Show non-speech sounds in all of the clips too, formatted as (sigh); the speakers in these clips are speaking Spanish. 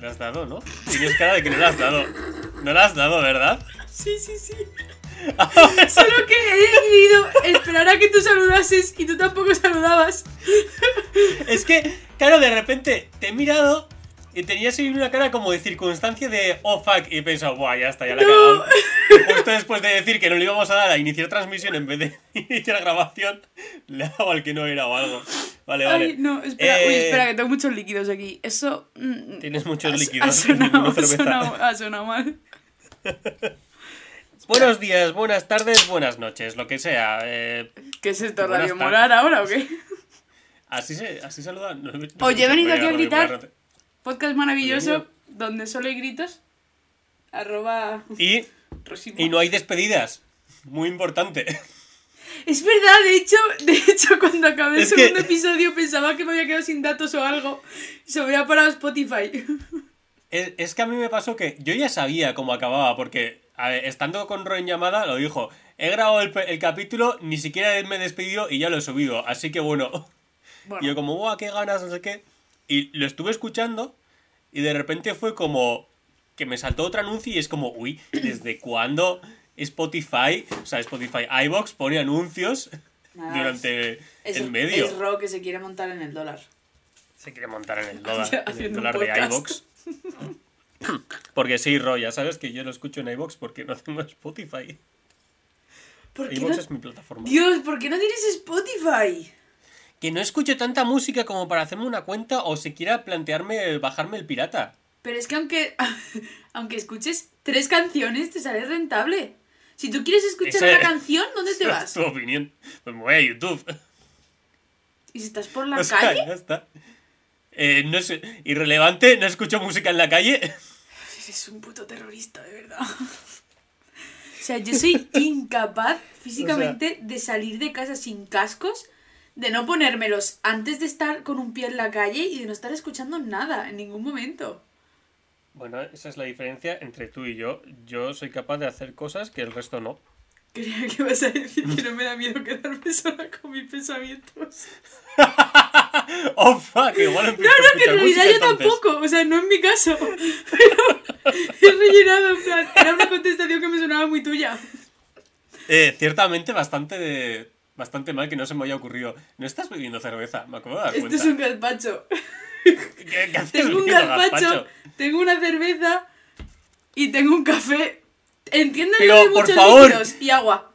Le has dado, ¿no? Tienes cara de que no le has dado. No le has dado, ¿verdad? Sí, sí, sí. Solo que he decidido esperar a que tú saludases y tú tampoco saludabas. Es que, claro, de repente te he mirado y tenías una cara como de circunstancia de oh fuck y he pensado, buah, ya está, ya la he No. Justo después de decir que no le íbamos a dar a iniciar transmisión en vez de (laughs) iniciar grabación, le he dado al que no era o algo. Vale, vale. Ay, no, espera, uy, Eh, espera, que tengo muchos líquidos aquí. Eso. mm, Tienes muchos líquidos, (laughs) Ha sonado, ha mal. (laughs) Buenos días, buenas tardes, buenas noches, lo que sea. eh, ¿Qué es esto, Radio. Molar ahora o qué? (laughs) así se, así. No, no Oye, he venido aquí a gritar. Podcast maravilloso donde solo hay gritos. Arroba. Y, y no hay despedidas. Muy importante. Es verdad, de hecho, de hecho cuando acabé el que- segundo episodio pensaba que me había quedado sin datos o algo. Se me había parado Spotify. Es, es que a mí me pasó que yo ya sabía cómo acababa, porque a ver, estando con Ro en llamada, lo dijo. He grabado el, capítulo, ni siquiera él me despidió y ya lo he subido. Así que bueno. (laughs) Bueno, Y yo como, ¡guau, qué ganas! No sé qué. Y lo estuve escuchando y de repente fue como que me saltó otro anuncio y es como, uy, ¿desde cuándo Spotify, o sea, Spotify, iBox pone anuncios nada, durante es, el medio? Es Ro que se quiere montar en el dólar. Se quiere montar en el dólar, en el dólar de iBox. (laughs) Porque sí, Ro, ya sabes que yo lo escucho en iBox porque no tengo Spotify. ¿Por qué iBox no- es mi plataforma. Dios, ¿por qué no tienes Spotify? Que no escucho tanta música como para hacerme una cuenta o siquiera plantearme bajarme el pirata. Pero es que aunque, (laughs) aunque escuches tres canciones, te sale rentable. Si tú quieres escuchar una canción, ¿dónde te (laughs) vas? Es tu opinión. Pues me voy a YouTube. (laughs) ¿Y si estás por la O sea, calle? ya está. Eh, no sé, irrelevante, no escucho música en la calle. (laughs) Eres un puto terrorista, de verdad. O sea, yo soy incapaz físicamente de salir de casa sin cascos, de no ponérmelos antes de estar con un pie en la calle y de no estar escuchando nada en ningún momento. Bueno, esa es la diferencia entre tú y yo. Yo soy capaz de hacer cosas que el resto no. Creía que ibas a decir que no me da miedo quedarme sola con mis pensamientos. (laughs) ¡Oh, fuck! Igual No, no, que en realidad yo entonces. tampoco, o sea, no en mi caso. (laughs) Pero he rellenado, en plan, era una contestación que me sonaba muy tuya. Eh, ciertamente bastante, bastante mal que no se me haya ocurrido. No estás bebiendo cerveza, me acabo de dar Esto cuenta. es un gazpacho. ¿Qué, qué haces Tengo un gazpacho, tengo una cerveza y tengo un café. Lo de por muchos favor. y agua.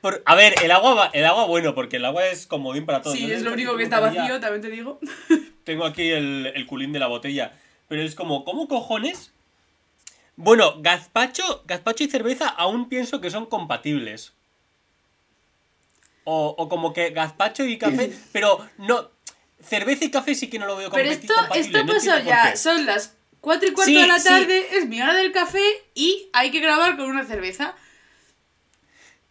Por- a ver, el agua, el agua bueno, porque el agua es comodín para todos. Sí, No es lo único que está vacío, también te digo. (laughs) Tengo aquí el, el culín de la botella. Pero es como, ¿cómo cojones? Bueno, gazpacho, gazpacho y cerveza aún pienso que son compatibles. O, o como que gazpacho y café, (laughs) pero no. Cerveza y café sí que no lo veo Pero esto, esto no pasó ya. Son las 4 y cuarto Sí, de la sí. tarde, es mi hora del café y hay que grabar con una cerveza.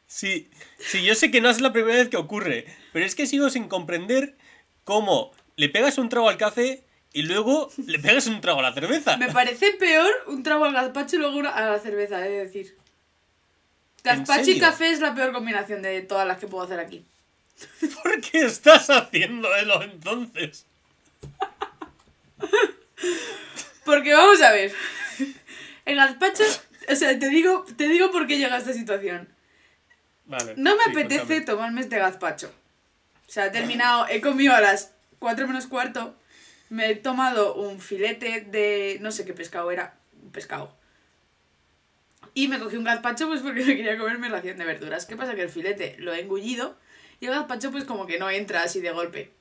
Sí, sí, yo sé que no es la primera vez que ocurre, pero es que sigo sin comprender cómo le pegas un trago al café y luego le pegas un trago a la cerveza. Me parece peor un trago al gazpacho y luego una a la cerveza, he de decir. Gazpacho y café es la peor combinación de todas las que puedo hacer aquí. (laughs) ¿Por qué estás haciéndolo entonces? Porque vamos a ver. El gazpacho, o sea, te digo, te digo por qué llega a esta situación. Vale. No me sí, apetece cuéntame. tomarme este gazpacho. O sea, he terminado, he comido a las 4 menos cuarto, me he tomado un filete de, no sé qué pescado era, un pescado. Y me cogí un gazpacho pues porque (laughs) me quería comer mi ración de verduras. ¿Qué pasa? Que el filete lo he engullido y el gazpacho pues como que no entra así de golpe.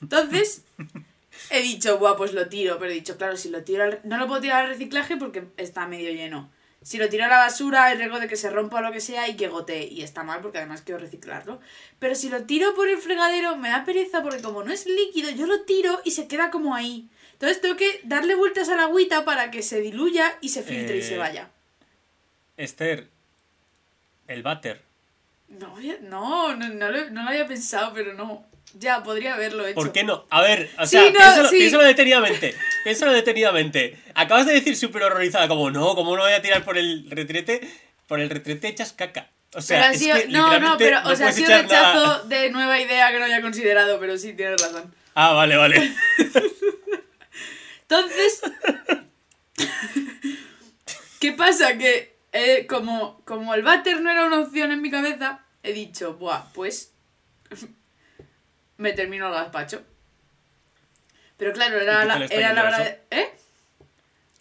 Entonces, he dicho, buah, pues lo tiro, pero he dicho, claro, si lo tiro al... No lo puedo tirar al reciclaje porque está medio lleno. Si lo tiro a la basura, hay riesgo de que se rompa o lo que sea y que gotee. Y está mal porque además quiero reciclarlo. Pero si lo tiro por el fregadero, me da pereza porque como no es líquido, yo lo tiro y se queda como ahí. Entonces tengo que darle vueltas a la agüita para que se diluya y se filtre y se Eh, vaya. Esther, el váter. No, no, no, no, lo, no lo había pensado, pero no. Ya, podría haberlo hecho. ¿Por qué no? A ver, o Sí, sea, no, piénsalo, sí. piénsalo detenidamente. Piénsalo detenidamente. Acabas de decir súper horrorizada, como no, ¿cómo no voy a tirar por el retrete? Por el retrete echas caca. O sea, es sido- que no, no, pero, o sea, ha sido rechazo nada. de nueva idea que no había considerado, pero sí, tienes razón. Ah, vale, vale. (laughs) Entonces, (laughs) ¿qué pasa? Que eh, como, como el váter no era una opción en mi cabeza, he dicho, buah, pues (laughs) me termino el gazpacho. Pero claro, ¿Y era la, era la hora de... ¿Eh?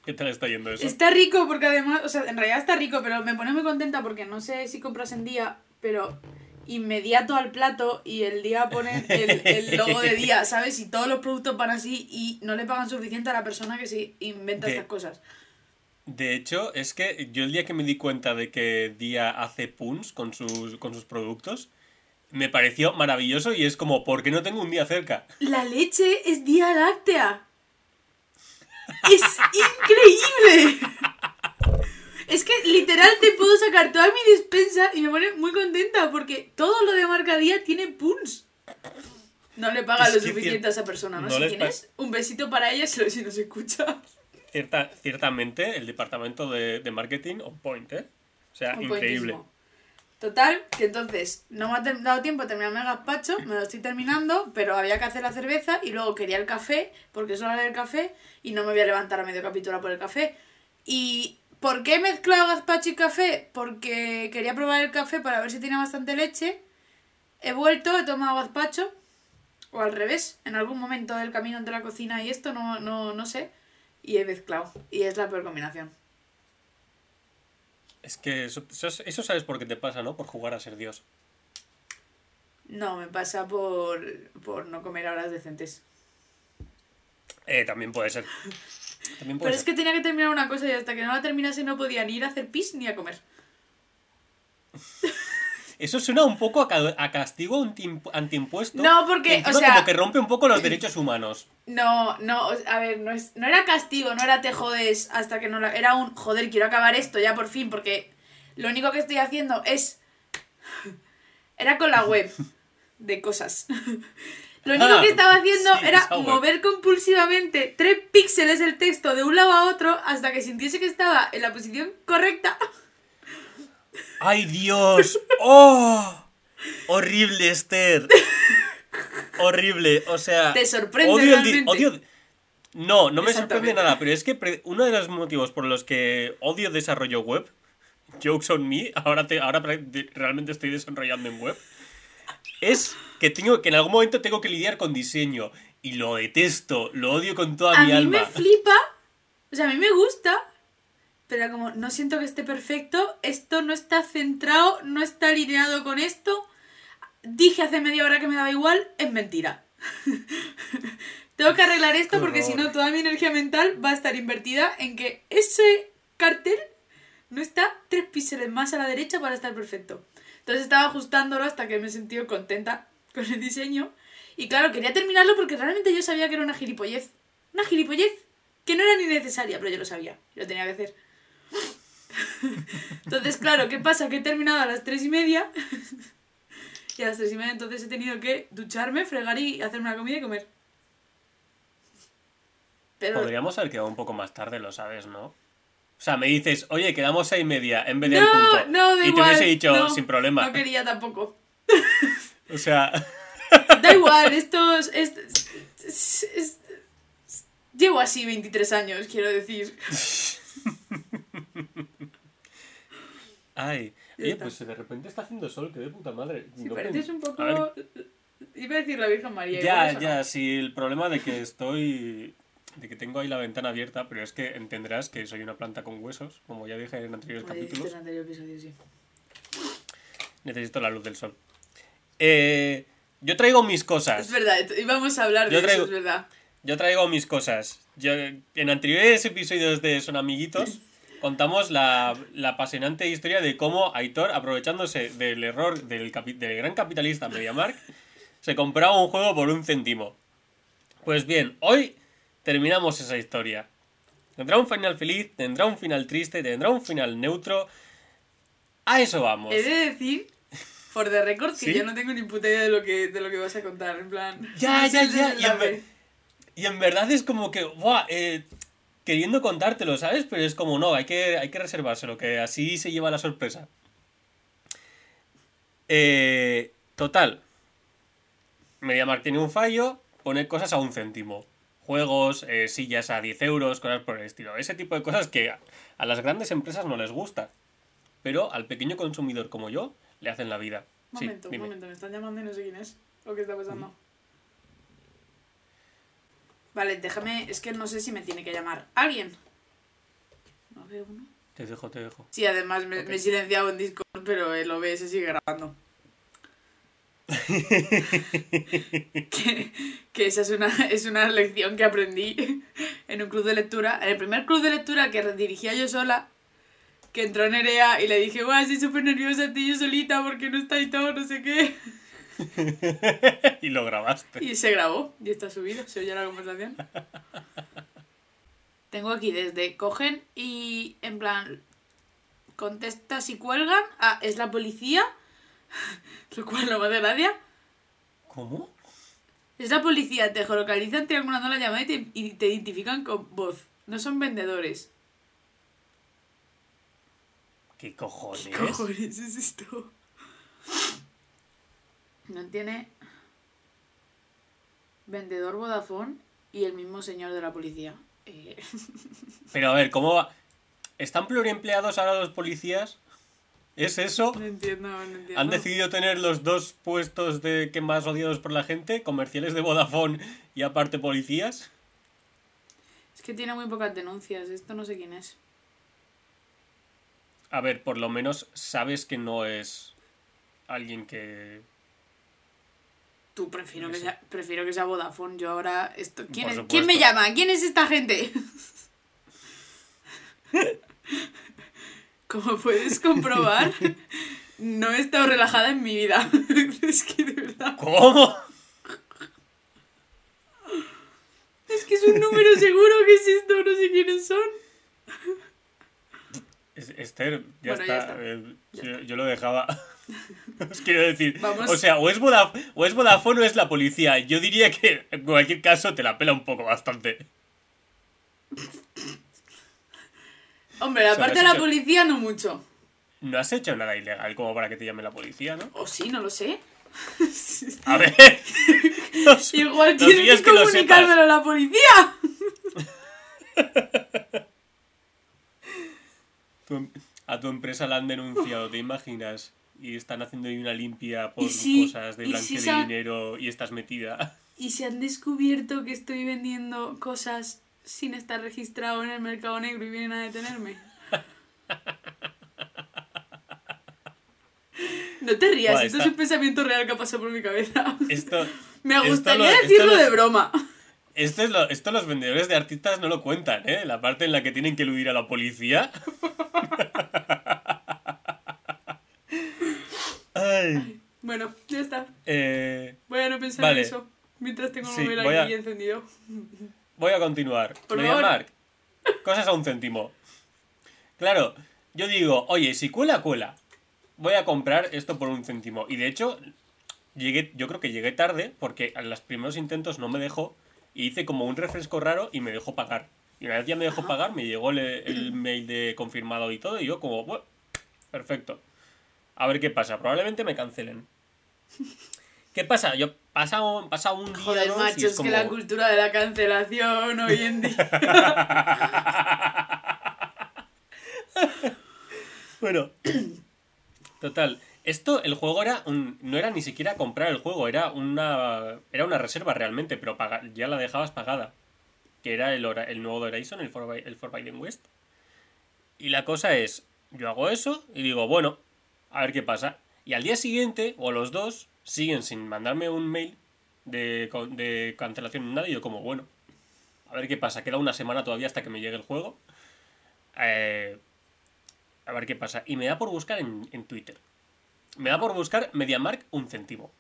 ¿Qué tal está yendo eso? Está rico porque además, o sea, en realidad está rico, pero me pone muy contenta porque no sé si compras en día, pero inmediato al plato y el día pone el, el logo de día, (laughs) ¿sabes? Y todos los productos van así y no le pagan suficiente a la persona que se inventa De- estas cosas. De hecho, es que yo el día que me di cuenta de que Día hace puns con sus, con sus productos, me pareció maravilloso y es como, ¿por qué no tengo un día cerca? La leche es día láctea. Es increíble. Es que literal te puedo sacar toda mi despensa y me pone muy contenta porque todo lo de marca día tiene puns. No le paga Es lo suficiente a esa persona, ¿no? no quién es, un besito para ella si, si nos escucha. Cierta, ciertamente, el departamento de, de marketing on point, ¿eh? O sea, increíble. Total, que entonces no me ha dado tiempo a terminarme el gazpacho, me lo estoy terminando, pero había que hacer la cerveza y luego quería el café, porque es hora del café, y no me voy a levantar a medio capítulo por el café. ¿Y por qué he mezclado gazpacho y café? Porque quería probar el café para ver si tiene bastante leche. He vuelto, he tomado gazpacho, o al revés, en algún momento del camino entre la cocina y esto, no, no, no sé, y he mezclado. Y es la peor combinación. Es que eso, eso, eso sabes por qué te pasa, ¿no? Por jugar a ser Dios. No, me pasa por, por no comer horas decentes. Eh, también puede ser. También puede Pero es que tenía que terminar una cosa y hasta que no la terminase no podía ni ir a hacer pis ni a comer. (laughs) Eso suena un poco a, a castigo anti- antiimpuesto. No, porque, o sea- como que rompe un poco los (clears throat) derechos humanos. No, no, a ver, no, es, no era castigo, no era te jodes hasta que no la... Era un, joder, quiero acabar esto ya por fin, porque lo único que estoy haciendo es... (laughs) Era con la web de cosas. (laughs) Lo único Ah, que estaba haciendo sí, era mover compulsivamente tres píxeles el texto de un lado a otro hasta que sintiese que estaba en la posición correcta. (laughs) ¡Ay, Dios! ¡Oh! Horrible, Esther. Horrible. O sea. Te sorprende odio el realmente. odio- No, no me sorprende nada, pero es que uno de los motivos por los que odio desarrollo web, jokes on me, ahora, te, ahora realmente estoy desarrollando en web, es que, tengo, que en algún momento tengo que lidiar con diseño. Y lo detesto, lo odio con toda a mi mí alma. me flipa, o sea, a mí me gusta, pero como no siento que esté perfecto, esto no está centrado, no está alineado con esto. Dije hace media hora que me daba igual, es mentira. (laughs) Tengo que arreglar esto porque si no toda mi energía mental va a estar invertida en que ese cartel no está tres píxeles más a la derecha para estar perfecto. Entonces estaba ajustándolo hasta que me he sentido contenta con el diseño. Y claro, quería terminarlo porque realmente yo sabía que era una gilipollez. Una gilipollez que no era ni necesaria, pero yo lo sabía. Lo tenía que hacer. Entonces, claro, ¿qué pasa? Que he terminado a las tres y media. Y a las tres y media entonces he tenido que ducharme, fregar y hacerme la comida y comer. Pero Podríamos haber quedado un poco más tarde, lo sabes, ¿no? O sea, me dices, oye, quedamos seis y media en vez de no, punto. no, da y te igual. hubiese dicho no, sin problema. No quería tampoco. O sea, (laughs) Da igual, estos... est- es- es- llevo así 23 años, quiero decir. (laughs) ay. Ya Oye, está. pues de repente está haciendo sol, que de puta madre. Si No pareces pen- un poco... A Iba a decir la Virgen María. ya, eso no. ya, sí, el problema de que estoy. de que tengo ahí la ventana abierta, pero es que entenderás que soy una planta con huesos, como ya dije en anteriores capítulos. en anterior episodio, sí. Necesito la luz del sol. Eh, yo traigo mis cosas. Es verdad, íbamos a hablar de eso, es verdad. Yo traigo mis cosas. Yo, en anteriores episodios de Son Amiguitos (laughs) contamos la, la apasionante historia de cómo Aitor, aprovechándose del error del, capi- del gran capitalista MediaMark, se compraba un juego por un céntimo. Pues bien, hoy terminamos esa historia. Tendrá un final feliz, tendrá un final triste, tendrá un final neutro. A eso vamos. He de decir, por the record, que ¿Sí? yo no tengo ni puta idea de lo que, de lo que vas a contar. En plan. Ya, (laughs) ya, ya. Y en, desenlace. ver- y en verdad es como que, buah, eh, queriendo contártelo, ¿sabes? Pero es como, no, hay que, hay que reservárselo, que así se lleva la sorpresa. Eh, total. MediaMarkt tiene un fallo, pone cosas a un céntimo. juegos, eh, sillas a 10 euros, cosas por el estilo. Ese tipo de cosas que a, a las grandes empresas no les gusta. Pero al pequeño consumidor como yo, le hacen la vida. Un Sí, momento, dime. momento, me están llamando y no sé quién es. ¿O qué está pasando? Vale, déjame, es que no sé si me tiene que llamar alguien. No veo uno. Te dejo, te dejo. Sí, además me, he silenciado en Discord, pero el OBS sigue grabando. (laughs) que, que esa es una, es una lección que aprendí en un club de lectura. En el primer club de lectura que dirigía yo sola, que entró Nerea y le dije, guau, estoy súper nerviosa, estoy yo solita porque no estáis todos, no sé qué. (laughs) y lo grabaste. Y se grabó y está subido, se oye la conversación. (laughs) Tengo aquí desde cogen y en plan contestas y cuelgan. Ah, es la policía. (laughs) Lo cual no me hace gracia. ¿Cómo? Es la policía, te geolocalizan triangulando la llamada y te, y te identifican con voz. No son vendedores. ¿Qué cojones? ¿Qué cojones es esto? No tiene vendedor Vodafone y el mismo señor de la policía. Eh, (laughs) Pero a ver, ¿cómo va? ¿Están pluriempleados ahora los policías? ¿Es eso? no entiendo, no entiendo. ¿Han decidido tener los dos puestos de que más odiados por la gente? ¿Comerciales de Vodafone y aparte policías? Es que tiene muy pocas denuncias, esto no sé quién es. A ver, por lo menos sabes que no es alguien que... Tú prefiero que sea, prefiero que sea Vodafone. Yo ahora esto. ¿Quién, es-. ¿Quién me llama? ¿Quién es esta gente? (laughs) Como puedes comprobar, (laughs) no he estado relajada en mi vida. (laughs) es que de verdad. ¿Cómo? Es que es un número seguro que es esto, no sé quiénes son. Es- Esther, ya Bueno, ya está. está. eh, Ya yo, yo lo dejaba. Os quiero decir. Vamos. O sea, o es, Vodaf- o es Vodafone o es la policía. Yo diría que en cualquier caso te la pela un poco bastante. Hombre, la O sea, parte lo de la hecho- policía no mucho. No has hecho nada ilegal como para que te llame la policía, ¿no? O sí, no lo sé. A ver. (laughs) los- Igual los tiene días que lo comunicármelo a la policía. (laughs) tu- a tu empresa la han denunciado, ¿te imaginas? Y están haciendo ahí una limpia por sí, cosas de blanqueo sí de dinero y estás metida. (laughs) Y se han descubierto que estoy vendiendo cosas sin estar registrado en el mercado negro y vienen a detenerme. No te rías, Buah, esto es un pensamiento real que ha pasado por mi cabeza. Esto, (laughs) Me esto gustaría lo- esto decirlo lo- de broma. esto, es lo- esto los vendedores de artistas no lo cuentan, ¿eh? La parte en la que tienen que eludir a la policía. (laughs) Ay. Bueno, ya está. Eh, Voy a no pensar Vale. en eso. Mientras tengo el Sí, móvil aquí a- encendido. (laughs) Voy a continuar. Por MediaMarkt. Cosas a un céntimo. Claro, yo digo, oye, si cuela, cuela. Voy a comprar esto por un céntimo. Y de hecho, llegué, yo creo que llegué tarde porque en los primeros intentos no me dejó. Y hice como un refresco raro y me dejó pagar. Y una vez ya me dejó pagar, me llegó el, el mail de confirmado y todo. Y yo como, bueno, perfecto. A ver qué pasa. Probablemente me cancelen. ¿Qué pasa? Yo pasa un, pasa un día, Joder, dos, y macho, es como- que la cultura de la cancelación hoy en día. (laughs) Bueno, total. Esto, el juego era un, no era ni siquiera comprar el juego, era una, era una reserva realmente, pero paga- ya la dejabas pagada. Que era el, el nuevo Horizon, el For, el Forbidden West. Y la cosa es, yo hago eso y digo, bueno, a ver qué pasa. Y al día siguiente, o los dos, siguen sin mandarme un mail de, de cancelación ni nada. Y yo como, bueno, a ver qué pasa. Queda una semana todavía hasta que me llegue el juego. Eh, a ver qué pasa. Y me da por buscar en, en Twitter. Me da por buscar MediaMark un céntimo.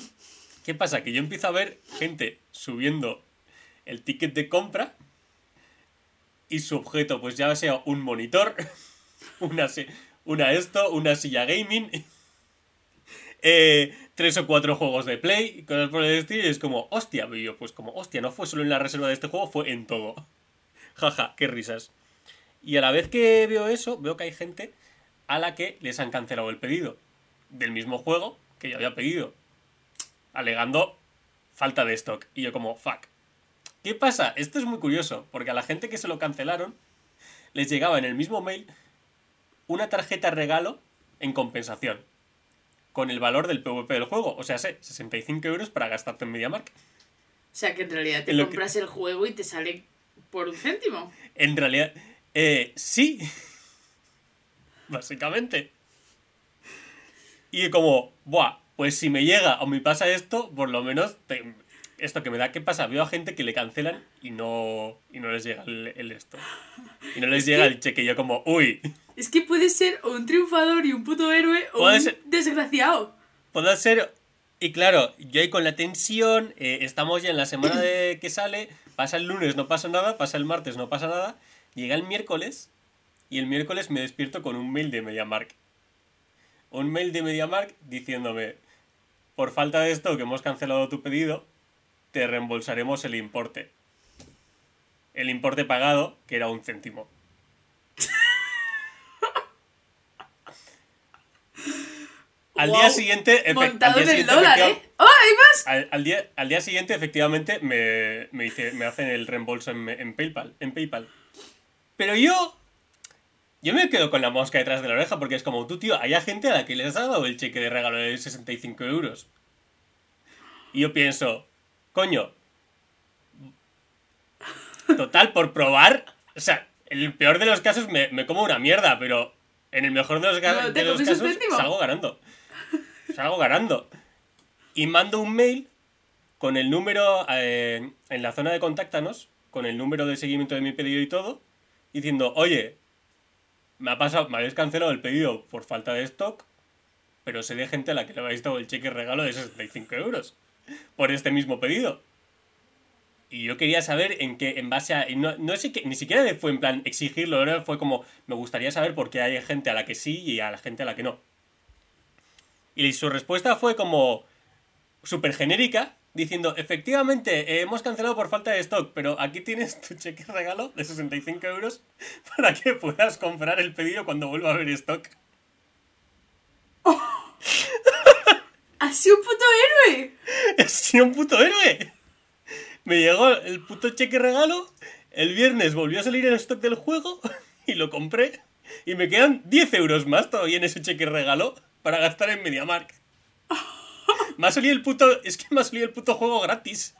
(laughs) ¿Qué pasa? Que yo empiezo a ver gente subiendo el ticket de compra y su objeto, pues ya sea un monitor, (laughs) una, si- una esto, una silla gaming, (laughs) eh, tres o cuatro juegos de play, cosas por el estilo, y es como, hostia, yo, pues como, hostia, no fue solo en la reserva de este juego, fue en todo. (laughs) Jaja, qué risas. Y a la vez que veo eso, veo que hay gente a la que les han cancelado el pedido del mismo juego que yo había pedido, alegando falta de stock. Y yo como, fuck. ¿Qué pasa? Esto es muy curioso, porque a la gente que se lo cancelaron les llegaba en el mismo mail una tarjeta regalo en compensación, con el valor del PVP del juego, o sea, sé, 65 euros para gastarte en MediaMark. O sea, que en realidad te que- compras el juego y te sale por un céntimo. En realidad, eh, sí. (laughs) Básicamente. Y como, buah, pues si me llega o me pasa esto, por lo menos te- esto que me da, ¿qué pasa? Veo a gente que le cancelan y no, y no les llega el, el esto. Y no les llega el cheque. Y yo como, uy, Es que puedes ser o un triunfador y un puto héroe o Puede un ser- desgraciado. puedo ser... Y claro, yo ahí con la tensión, eh, estamos ya en la semana de (clears throat) que sale, pasa el lunes, no pasa nada, pasa el martes, no pasa nada, llega el miércoles y el miércoles me despierto con un mail de MediaMark. Un mail de MediaMark diciéndome, por falta de esto que hemos cancelado tu pedido, te reembolsaremos el importe. El importe pagado, que era un céntimo. Al día Guau, siguiente, Montado al día siguiente, dólar, ¿eh? ¡Oh, hay más! al, al día, al día siguiente, efectivamente, me, me, me hacen el reembolso en, en PayPal, en PayPal. Pero yo. Yo me quedo con la mosca detrás de la oreja porque es como, tú, tío, hay gente a la que les has dado el cheque de regalo de 65 euros. Y yo pienso, coño. Total, por probar. O sea, en el peor de los casos me, me como una mierda, pero en el mejor de los, No, de los casos salgo ganando. Salgo ganando. Y mando un mail con el número eh, en la zona de contáctanos, con el número de seguimiento de mi pedido y todo, diciendo, oye, me ha pasado, me habéis cancelado el pedido por falta de stock, pero sé de gente a la que le habéis dado el cheque regalo de 65 euros por este mismo pedido. Y yo quería saber en qué, en base a. No, no sé qué, ni siquiera fue en plan exigirlo, fue como, me gustaría saber por qué hay gente a la que sí y a la gente a la que no. Y su respuesta fue como súper genérica, diciendo, efectivamente, eh, hemos cancelado por falta de stock, pero aquí tienes tu cheque regalo de 65 euros (laughs) para que puedas comprar el pedido cuando vuelva a haber stock. (laughs) ¡Ha sido un puto héroe! (laughs) He sido un puto héroe. Me llegó el puto cheque regalo, el viernes volvió a salir el stock del juego y lo compré. Y me quedan 10 euros más todavía en ese cheque regalo para gastar en MediaMark. (laughs) Me ha salido el puto... Es que me ha salido el puto juego gratis.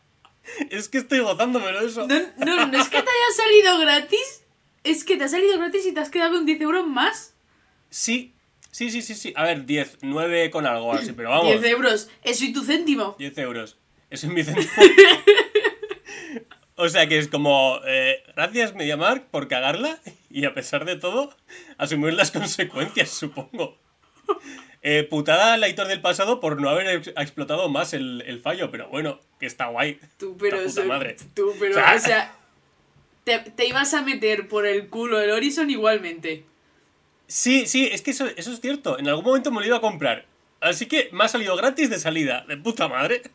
Es que estoy gozándomelo eso. No, no, no es que te haya salido gratis, es que te ha salido gratis y te has quedado con 10 euros más. Sí, sí, sí, sí, sí. A ver, 10, 9 con algo así, pero vamos. 10 euros, eso y tu céntimo. 10 euros. Eso es mi céntimo. (laughs) O sea que es como, eh, gracias MediaMark por cagarla y a pesar de todo, asumir las consecuencias, supongo. (laughs) Eh, putada la Hitor del pasado por no haber ex- explotado más el, el fallo, pero bueno, que está guay. Tú, pero La puta eso- madre. Tú, pero, O sea- o sea, te, te ibas a meter por el culo el Horizon igualmente. Sí, sí, es que eso, eso es cierto. En algún momento me lo iba a comprar. Así que me ha salido gratis de salida, de puta madre. (laughs)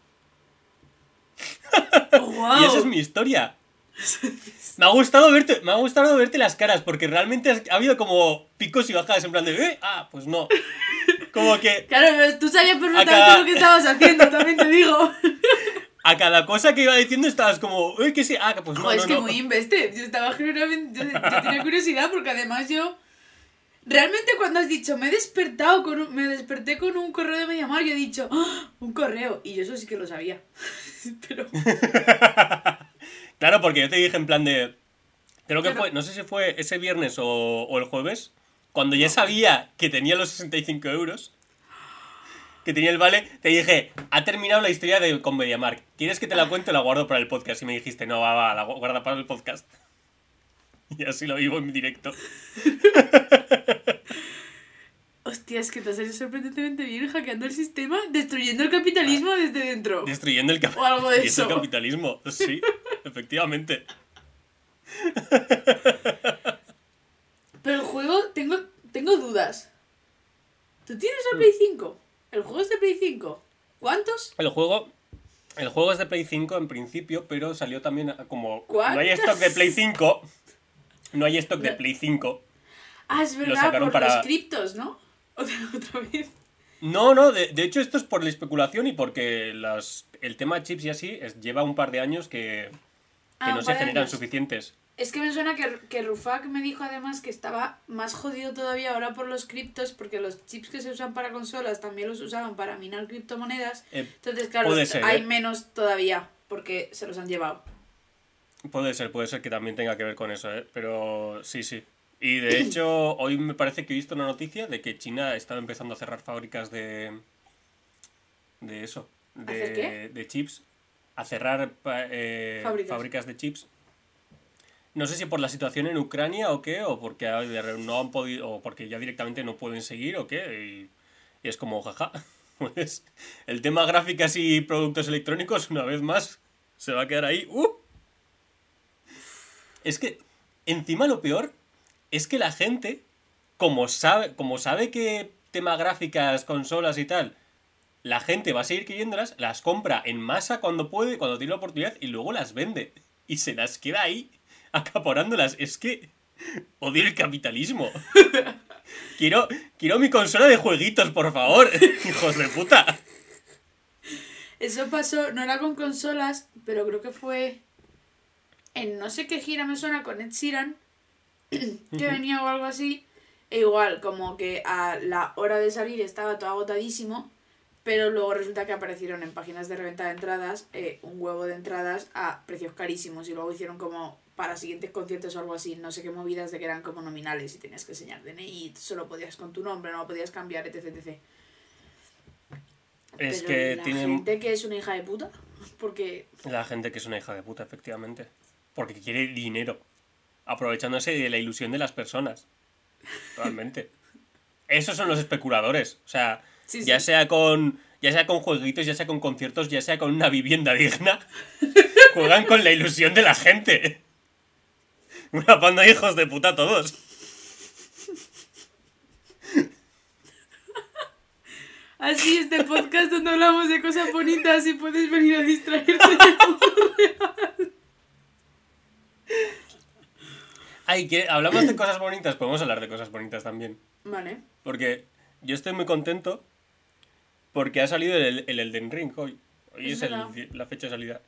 Oh, wow. Y esa es mi historia. (laughs) Me ha gustado verte, me ha gustado verte las caras, porque realmente ha habido como picos y bajadas en plan de, "Eh, ah, pues no. (laughs) Como que Claro, pero tú sabías perfectamente Acá- lo que estabas haciendo, también te digo. a cada cosa que iba diciendo estabas como, uy, que sí, ah, pues no, no, es que no". muy invested. Yo estaba genuinamente. Yo, yo tenía curiosidad porque además yo. Realmente cuando has dicho, me he despertado con un, me desperté con un correo de Mediamar, yo he dicho, ¡Ah! un correo. Y yo eso sí que lo sabía. (laughs) Pero. (laughs) Claro, porque yo te dije en plan de. Creo que Claro. fue, no sé si fue ese viernes o, o el jueves, cuando ya sabía que tenía los 65 euros, que tenía el vale, te dije, ha terminado la historia de con MediaMark. ¿Quieres que te la cuente o la guardo para el podcast? Y me dijiste, no, va, va, la gu- guarda para el podcast. (laughs) Y así lo vivo en directo. (laughs) Hostia, es que te has salido sorprendentemente bien hackeando el sistema, destruyendo el capitalismo desde dentro. Destruyendo el, O algo de destruyendo el eso. capitalismo. Sí, (laughs) efectivamente. Pero el juego, tengo, tengo dudas. ¿Tú tienes Mm. el Play 5? ¿El juego es de Play 5? ¿Cuántos? El juego. El juego es de Play 5 en principio, pero salió también como. No hay ¿Cuántas? stock de Play 5. No hay stock de. Play 5. Ah, es verdad, sacaron por para- los criptos, ¿no? (laughs) Otra, otra vez. No, no, de, de hecho esto es por la especulación y porque las, el tema chips y así es- lleva un par de años que, Ah, no se generan suficientes. Es que me suena que, que Rufak me dijo además que estaba más jodido todavía ahora por los criptos, porque los chips que se usan para consolas también los usaban para minar criptomonedas. Eh, Entonces, claro, puede ser, hay ¿eh? menos todavía, porque se los han llevado. Puede ser, puede ser que también tenga que ver con eso, ¿eh? Pero sí, sí. Y de hecho, hoy me parece que he visto una noticia de que China estaba empezando a cerrar fábricas de. de eso. De, ¿Hacer qué? de chips. A cerrar eh, Fábricas. fábricas de chips. No sé si por la situación en Ucrania o qué, o porque no han podido, o porque ya directamente no pueden seguir o qué. Y, y es como, jaja. (laughs) Pues el tema gráficas y productos electrónicos, una vez más, se va a quedar ahí. ¡Uh! Es que, encima lo peor, es que la gente, como sabe, como sabe que tema gráficas, consolas y tal, la gente va a seguir queriéndolas, las compra en masa cuando puede, cuando tiene la oportunidad, y luego las vende. Y se las queda ahí, (laughs) acaparándolas. Es que odio el capitalismo. (laughs) Quiero, quiero mi consola de jueguitos, por favor. (laughs) Hijos de puta. Eso pasó, no era con consolas, pero creo que fue en no sé qué gira me suena con Ed Sheeran, que venía o algo así. E igual, como que a la hora de salir estaba todo agotadísimo, pero luego resulta que aparecieron en páginas de reventa de entradas eh, un huevo de entradas a precios carísimos y luego hicieron como para siguientes conciertos o algo así, no sé qué movidas de que eran como nominales y tenías que enseñar DNI, y solo podías con tu nombre, no lo podías cambiar, etc. etc. Es Pero que la tienen gente que es una hija de puta, porque la gente que es una hija de puta, efectivamente. Porque quiere dinero. Aprovechándose de la ilusión de las personas. Realmente. Esos son los especuladores. O sea, Sí, ya sí. sea con. Ya sea con jueguitos, ya sea con conciertos, ya sea con una vivienda digna. (laughs) juegan con la ilusión de la gente. Una panda de hijos de puta todos. Así este podcast donde hablamos de cosas bonitas y puedes venir a distraerte. (laughs) (laughs) Ay, que hablamos de cosas bonitas, podemos hablar de cosas bonitas también. vale. Porque yo estoy muy contento porque ha salido el, el Elden Ring hoy. Hoy Es es, el- verdad. la fecha de salida.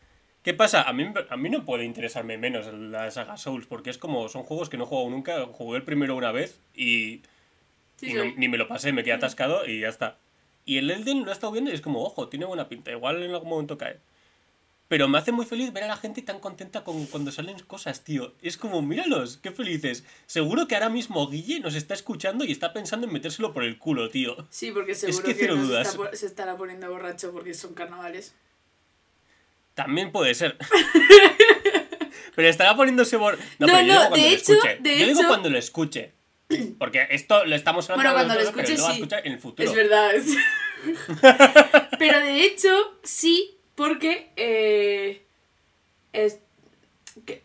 ¿Qué pasa? A mí, a mí no puede interesarme menos la saga Souls porque es como, son juegos que no he jugado nunca. Jugué el primero una vez y, Sí, y no- ni me lo pasé, me quedé atascado y ya está. Y el Elden lo he estado viendo y es como, ojo, tiene buena pinta. Igual en algún momento cae. Pero me hace muy feliz ver a la gente tan contenta con cuando salen cosas, tío. Es como, míralos, qué felices. Seguro que ahora mismo Guille nos está escuchando y está pensando en metérselo por el culo, tío. Sí, porque seguro que que, cero no se, dudas. está po- se estará poniendo borracho porque son carnavales. También puede ser. (laughs) pero estará poniéndose por... No, No, pero yo no, digo cuando de lo hecho- de yo digo cuando lo escuche. Porque esto lo estamos hablando Bueno, cuando lo pero escuche, lo va a sí. escuchar en el futuro. Es verdad. es- (laughs) Pero de hecho, sí, porque eh, es- que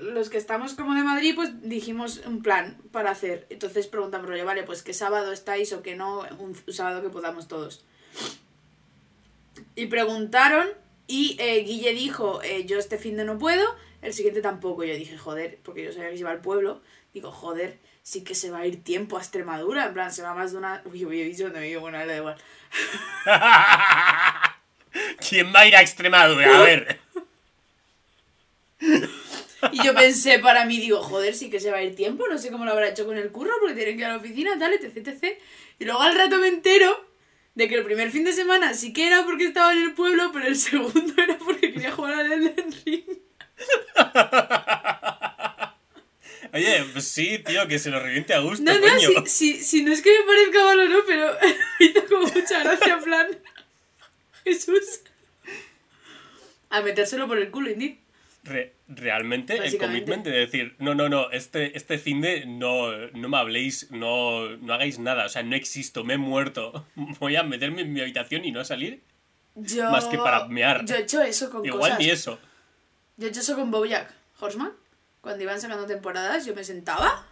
los que estamos como de Madrid, pues dijimos un plan para hacer. Entonces preguntamos, rollo, vale, pues qué sábado estáis o que no, un, sábado que podamos todos. Y preguntaron y eh, Guille dijo, eh, yo este fin de no puedo, el siguiente tampoco. Yo dije, joder, porque yo sabía que iba al pueblo. Digo, joder, sí que se va a ir tiempo a Extremadura. En plan, se va más de una... Uy, había dicho donde vivo, bueno, le da igual. (laughs) ¿Quién va a ir a Extremadura? A ver. Y yo pensé para mí, digo, joder, sí que se va a ir tiempo, no sé cómo lo habrá hecho con el curro, porque tiene que ir a la oficina, tal, etc, etc. Y luego al rato me entero de que el primer fin de semana sí que era porque estaba en el pueblo, pero el segundo era porque quería jugar al Elden Ring. Oye, pues sí, tío, que se lo reviente a gusto, No, no, coño. si, si, si no es que me parezca malo, no, pero (laughs) me hizo como mucha gracia, en plan, Jesús. A metérselo por el culo, Indy. Re- realmente el commitment de decir, no, no, no, este, este fin de no, no me habléis, no, no hagáis nada, o sea, no existo, me he muerto. (laughs) Voy a meterme en mi habitación y no salir. Yo... Más que para mear. Yo he hecho eso con Igual cosas. ni eso. Yo he hecho eso con Bojack Horseman. Cuando iban sacando temporadas, yo me sentaba.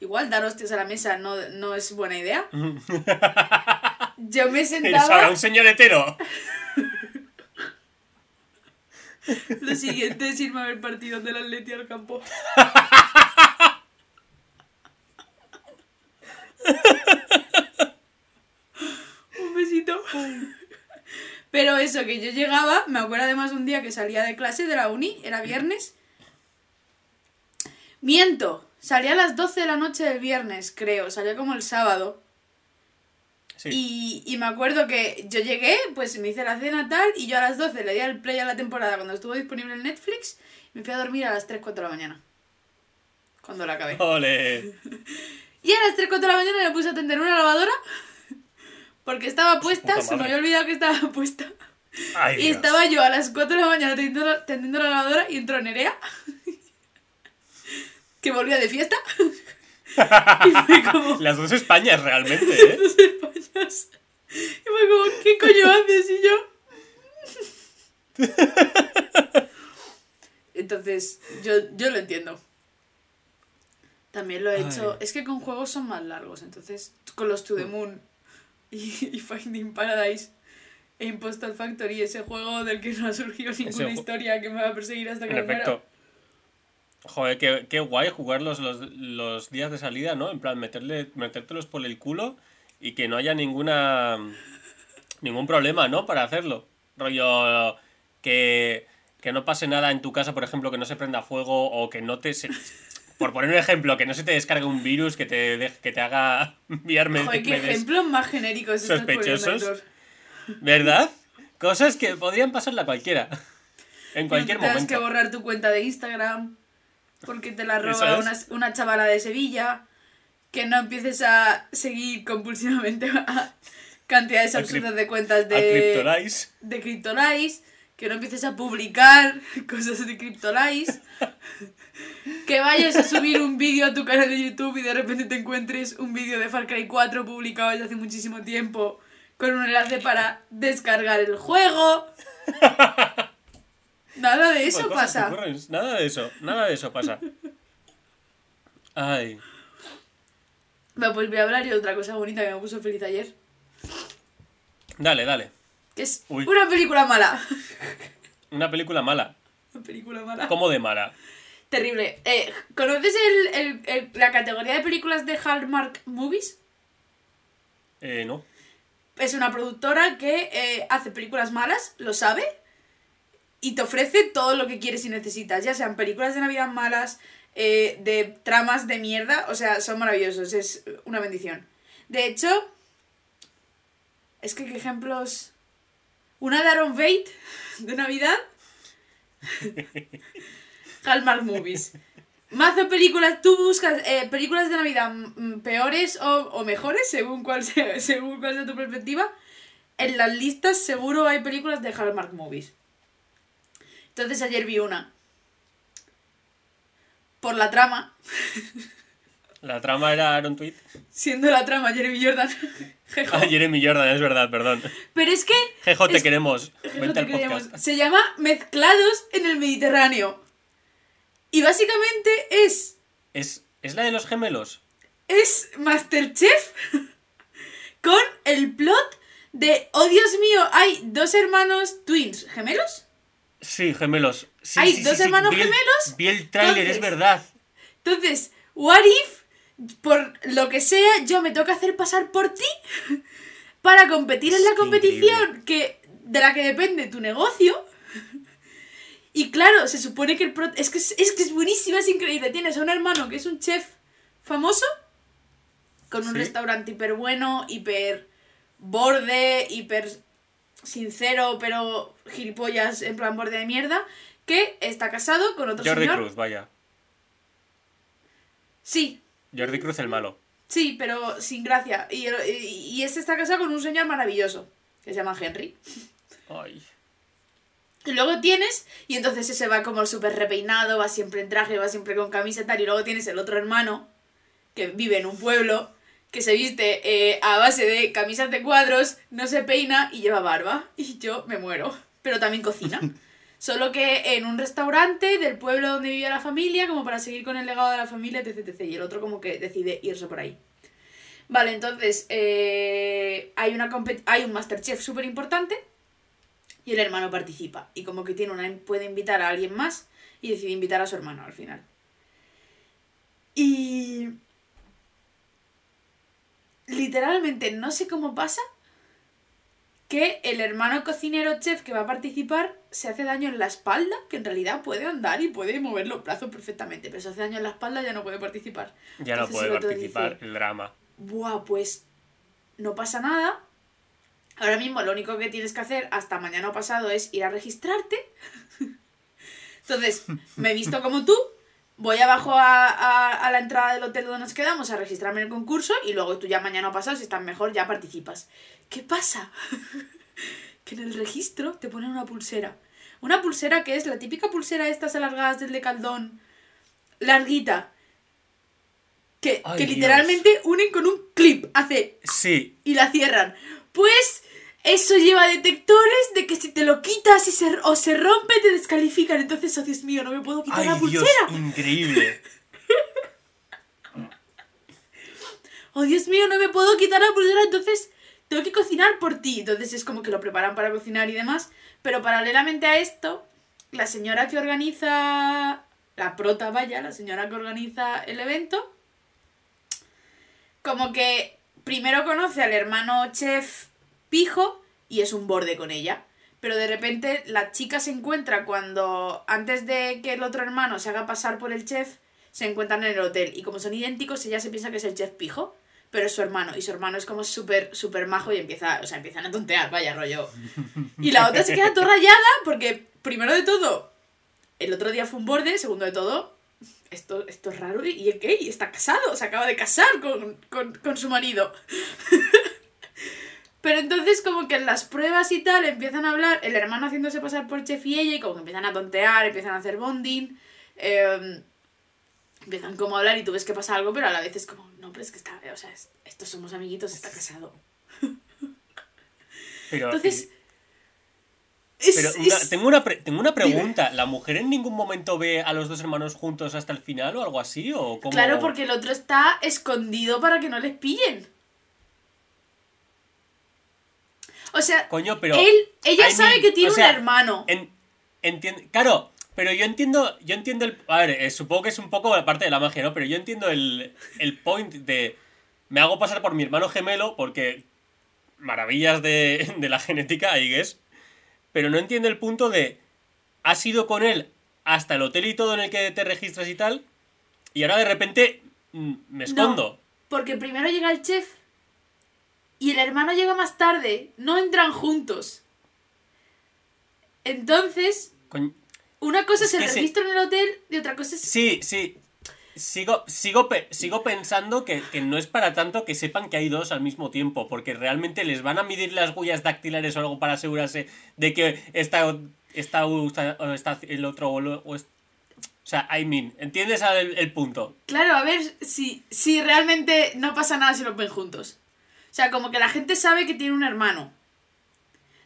Igual dar hostias a la mesa no, no es buena idea. (laughs) Yo me (laughs) Eres ahora sentaba. un señor hetero. (laughs) Lo siguiente es irme a ver partidos del Atleti al campo. Un besito. Pero eso, eso, que yo llegaba, me acuerdo además un día que salía de clase de la uni, era viernes. Miento, salía a las 12 de la noche del viernes, creo, salía como el sábado. Sí. Y, y me acuerdo que yo llegué, pues me hice la cena tal, y yo a las 12 le di al play a la temporada cuando estuvo disponible en Netflix, y me fui a dormir a las 3, 4 de la mañana. Cuando la acabé. Ole. (laughs) Y a las 3, 4 de la mañana me puse a tender una lavadora, (laughs) porque estaba puesta, se me había olvidado que estaba (laughs) puesta. Ay, Y Dios. estaba yo a las 4 de la mañana tendiendo la, tendiendo la lavadora y entró Nerea, que volvía de fiesta. (laughs) y fue como... Las dos Españas realmente, (laughs) ¿eh? Los españoles. Y fue como, ¿qué coño haces? Y yo... (laughs) Entonces, yo, yo lo entiendo. También lo he hecho. Es que con juegos son más largos. Entonces, con los To The Moon y, y Finding Paradise e Impostor Factory, ese juego del que no ha surgido ninguna historia que me va a perseguir hasta que me muera. Joder, qué, qué guay jugar los, los, días de salida, ¿no? En plan, meterle, metértelos por el culo y que no haya ninguna ningún problema, ¿no? Para hacerlo. Rollo que, que no pase nada en tu casa, por ejemplo, que no se prenda fuego o que no te... se- por poner un ejemplo, que no se te descargue un virus que te, deje- que te haga enviarme... Joder, qué ejemplos más genéricos poniendo, sospechosos. ¿Verdad? Cosas que podrían pasarle a cualquiera. En cualquier momento. que borrar tu cuenta de Instagram porque te la (laughs) roba una, una chavala de Sevilla. Que no empieces a seguir compulsivamente (laughs) a cantidades absurdas de cuentas de, Cryptolize. Que no empieces a publicar (laughs) cosas de Cryptolize. que vayas a subir un vídeo a tu canal de YouTube y de repente te encuentres un vídeo de Far Cry 4 publicado desde hace muchísimo tiempo con un enlace para descargar el juego. Nada de eso pasa. Nada de eso, nada de eso pasa. Ay, Bueno, pues voy a hablar de otra cosa bonita que me puso feliz ayer. dale, dale. Que es Uy. una película mala. Una película mala. Una película mala. ¿Cómo de mala? Terrible. Eh, ¿Conoces el- el- el- la categoría de películas de Hallmark Movies? Eh, no. Es una productora que eh, hace películas malas, lo sabe, y te ofrece todo lo que quieres y necesitas, ya sean películas de Navidad malas, eh, de tramas de mierda, o sea, son maravillosos, es una bendición. De hecho, es que qué ejemplos... Una de Aaron Bate, (laughs) de Navidad. (laughs) Hallmark Movies. Mazo películas, tú buscas eh, películas de Navidad mm, peores o, mejores, según cuál, (laughs) según cuál sea tu perspectiva. En las listas seguro hay películas de Hallmark Movies. Entonces ayer vi una. Por la trama, (laughs) La trama era Aaron Tweet. siendo la trama Jeremy Jordan. Jejo. (laughs) Ah, Jeremy Jordan, es verdad, perdón. Pero es que Jejo, te Es- queremos. Jejo, Vente te al queremos. podcast. se llama Mezclados en el Mediterráneo. Y básicamente es ¿Es, ¿Es la de los gemelos? es Masterchef con el plot de, oh Dios mío, hay dos hermanos twins, gemelos. Sí, gemelos. Sí, ¿Hay sí, dos sí, hermanos vi el- gemelos? Vi el tráiler, es verdad. Entonces, what if, por lo que sea, yo me toca hacer pasar por ti (laughs) para competir en la competición que de la que depende tu negocio. (laughs) Y claro, se supone que el pro- es que es, es que es buenísima, es increíble. Tienes a un hermano que es un chef famoso con un restaurante hiper bueno, hiper borde, hiper sincero, pero gilipollas en plan borde de mierda, que está casado con otro Jordi señor. Cruz, vaya. Sí, Jordi Cruz el malo. Sí, pero sin gracia. Y, y, y este está casado con un señor maravilloso, que se llama Henry. Ay. Y luego tienes, y entonces ese va como súper repeinado, va siempre en traje, va siempre con camisa y tal. Y luego tienes el otro hermano, que vive en un pueblo, que se viste eh, a base de camisas de cuadros, no se peina y lleva barba. Y yo me muero. Pero también cocina. (laughs) Solo que en un restaurante del pueblo donde vivía la familia, como para seguir con el legado de la familia, etc. etc. Y el otro como que decide irse por ahí. Vale, entonces eh, hay, una hay un Masterchef súper importante y el hermano participa. Y como que tiene una, puede invitar a alguien más y decide invitar a su hermano al final. Y literalmente no sé cómo pasa que el hermano cocinero chef que va a participar se hace daño en la espalda, que en realidad puede andar y puede mover los brazos perfectamente, pero se hace daño en la espalda ya no puede participar. Ya no puede el participar dice, el drama. Buah, pues no pasa nada. Ahora mismo lo único que tienes que hacer hasta mañana pasado es ir a registrarte. (laughs) Entonces, me he visto como tú, voy abajo a, a- a la entrada del hotel donde nos quedamos a registrarme en el concurso y luego tú ya mañana o pasado, si estás mejor, ya participas. ¿Qué pasa? (laughs) que en el registro te ponen una pulsera. Una pulsera que es la típica pulsera estas alargadas del de Caldón, larguita, que, Ay, que literalmente unen con un clip, hace Sí, y la cierran. Pues eso lleva detectores de que si te lo quitas y se, o se rompe te descalifican. Entonces, oh Dios mío, no me puedo quitar ay la Dios, pulsera. increíble. (laughs) Oh Dios mío, no me puedo quitar la pulsera. Entonces, tengo que cocinar por ti. Entonces es como que lo preparan para cocinar y demás. Pero paralelamente a esto, la señora que organiza, la prota, vaya, la señora que organiza el evento, como que primero conoce al hermano chef pijo y es un borde con ella. Pero de repente la chica se encuentra cuando, antes de que el otro hermano se haga pasar por el chef, se encuentran en el hotel. Y como son idénticos, ella se piensa que es el chef pijo, pero es su hermano. Y su hermano es como súper, súper majo y empieza, o sea, empiezan a tontear, vaya rollo. Y la otra se queda toda rayada porque, primero de todo, el otro día fue un borde, segundo de todo, esto, esto es raro y es gay, está casado, se acaba de casar con, con, con su marido. Pero entonces como que en las pruebas y tal empiezan a hablar, el hermano haciéndose pasar por chef y ella, y como que empiezan a tontear, empiezan a hacer bonding, eh, empiezan como a hablar y tú ves que pasa algo, pero a la vez es como, no, pero es que está, o sea, es- estos somos amiguitos, está casado. (laughs) Pero, Entonces... Es, pero una- es- tengo, una pre- tengo una pregunta. ¿La mujer en ningún momento ve a los dos hermanos juntos hasta el final o algo así? ¿O cómo? Claro, porque el otro está escondido para que no les pillen. O sea, Coño, pero... él, ella I sabe mean, que tiene o sea, un hermano. En, entien- claro, pero yo entiendo, yo entiendo el... A ver, eh, supongo que es un poco la parte de la magia, ¿no? Pero yo entiendo el, el point de... Me hago pasar por mi hermano gemelo porque... Maravillas de, (laughs) de la genética, I guess. Pero no entiendo el punto de... Has ido con él hasta el hotel y todo en el que te registras y tal. Y ahora de repente mm, me escondo. Porque primero llega el chef y el hermano llega más tarde. No entran juntos. Entonces, Coñ- una cosa es, Es el sí. registro en el hotel y otra cosa es... Sí, sí. Sigo, sigo, sigo pensando que, que no es para tanto que sepan que hay dos al mismo tiempo, porque realmente les van a medir las huellas dactilares o algo para asegurarse de que está, está, está, el otro o, lo- o sea, I mean, ¿entiendes el, el punto? Claro, a ver si, si realmente no pasa nada si los ven juntos. O sea, como que la gente sabe que tiene un hermano.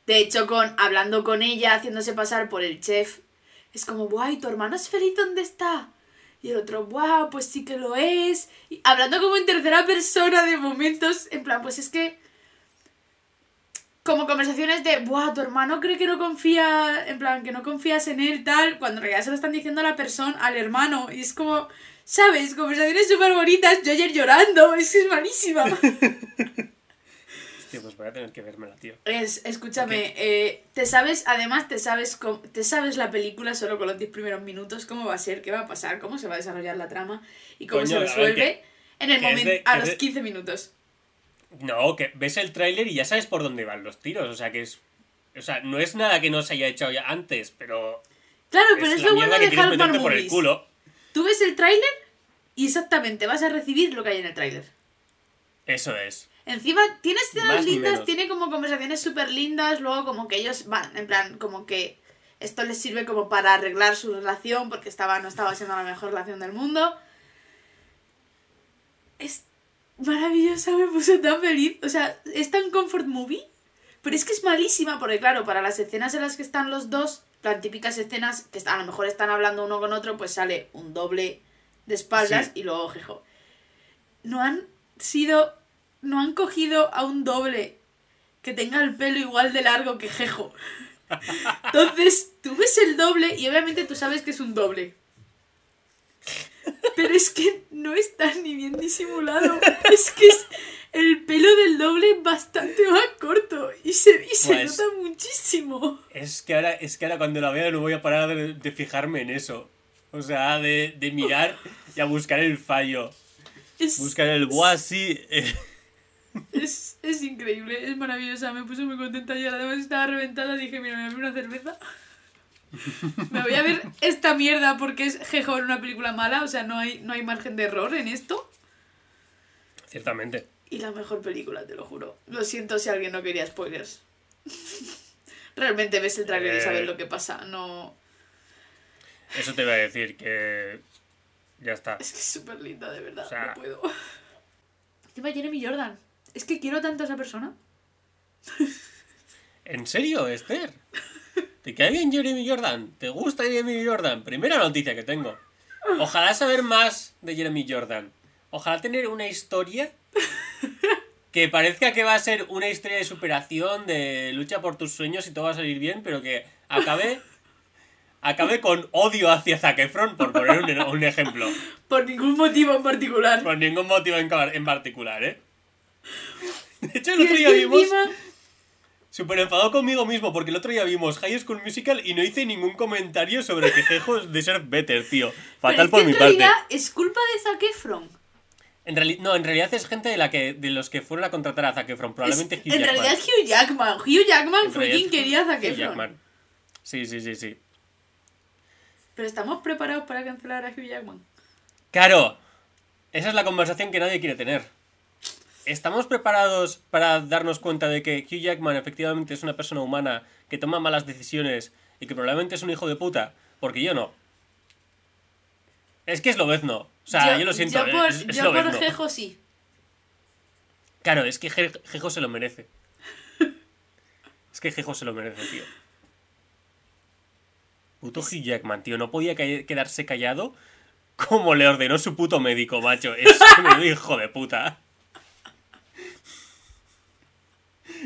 De hecho, con hablando con ella, haciéndose pasar por el chef, es como, guay, tu hermano es feliz, ¿dónde está? Y el otro, guau, pues sí que lo es. Hablando como en tercera persona de momentos, en plan, pues es que. Como conversaciones de, buah, tu hermano cree que no confía, en plan, que no confías en él, tal, cuando en realidad se lo están diciendo a la persona, al hermano, y es como, ¿sabes? Conversaciones súper bonitas, yo ayer llorando, es que es malísima. (laughs) Hostia, pues voy a tener que vérmela, tío. Es, escúchame, eh, te sabes, además te sabes, te sabes la película solo con los 10 primeros minutos, cómo va a ser, qué va a pasar, cómo se va a desarrollar la trama y cómo Coño, se ver, resuelve que- en el es momento, de- a es los de- 15 minutos. No, que ves el tráiler y ya sabes por dónde van los tiros, o sea que es... O sea, no es nada que no se haya hecho ya antes, pero... Claro, pero es, la lo bueno de meterte por el culo. Tú ves el tráiler y exactamente vas a recibir lo que hay en el tráiler. Eso es. Encima tiene escenas lindas, tiene como conversaciones súper lindas, luego como que ellos van, en plan, como que esto les sirve como para arreglar su relación porque estaba, no estaba siendo la mejor relación del mundo. Es maravillosa, me puso tan feliz. O sea, es tan comfort movie, pero es que es malísima porque claro, para las escenas en las que están los dos, las típicas escenas que a lo mejor están hablando uno con otro, pues sale un doble de espaldas Sí. y luego jejo. No han sido no han cogido a un doble que tenga el pelo igual de largo que Jejo. Entonces, tú ves el doble y obviamente tú sabes que es un doble. Pero es que no está ni bien disimulado. Es que es el pelo del doble bastante más corto. Y se, y se Buah, Es que ahora, es que ahora cuando la vea no voy a parar de, de fijarme en eso. O sea, de, de mirar y a buscar el fallo. Es, Buscar el eh, (laughs) es, es increíble, es maravillosa. Me puse muy contenta y además estaba reventada. Dije, mira, me voy a una cerveza. (laughs) Me voy a ver esta mierda porque es Jejo en una película mala. O sea, no hay, no hay margen de error en esto. Ciertamente. Y la mejor película, te lo juro. Lo siento si alguien no quería spoilers. (laughs) Realmente ves el trailer y sabes Eh. lo que pasa. No. Eso te iba a decir que. Ya está. Es que es súper linda, de verdad. O sea- No puedo. (laughs) Encima Jeremy Jordan. Es que quiero tanto a esa persona. (laughs) ¿En serio, Esther? ¿Te cae bien Jeremy Jordan? ¿Te gusta Jeremy Jordan? Primera noticia que tengo. Ojalá saber más de Jeremy Jordan. Ojalá tener una historia que parezca que va a ser una historia de superación, de lucha por tus sueños y todo va a salir bien, pero que acabe, acabe con odio hacia Zac Efron, por poner un, un ejemplo. Por ningún motivo en particular. Por ningún motivo en particular, ¿eh? De hecho, el otro es día vimos... Súper enfadado conmigo mismo, porque el otro día vimos High School Musical y no hice ningún comentario sobre que Jejo de ser better, tío. Pero Fatal es por que mi en parte. realidad es culpa de Zac Efron. En reali- no, en realidad es gente de la que de los que fueron a contratar a Zac Efron. Probablemente Es- Hugh en Jackman. realidad Hugh Jackman. Hugh Jackman En fue quien quería a Zac Hugh Efron. Jackman. Sí, sí, sí, sí. Pero estamos preparados para cancelar a Hugh Jackman. Claro, esa es la conversación que nadie quiere tener. ¿Estamos preparados para darnos cuenta de que Hugh Jackman efectivamente es una persona humana que toma malas decisiones y que probablemente es un hijo de puta? Porque yo no. Es que es lobezno. O sea, yo, lo siento. Yo por, es, es yo por. Jejo sí. Claro, es que Je- Jejo se lo merece. (laughs) Es que Jejo se lo merece, tío. Puto Hugh Jackman, tío. No podía quedarse callado como le ordenó su puto médico, macho. Es menudo hijo de puta.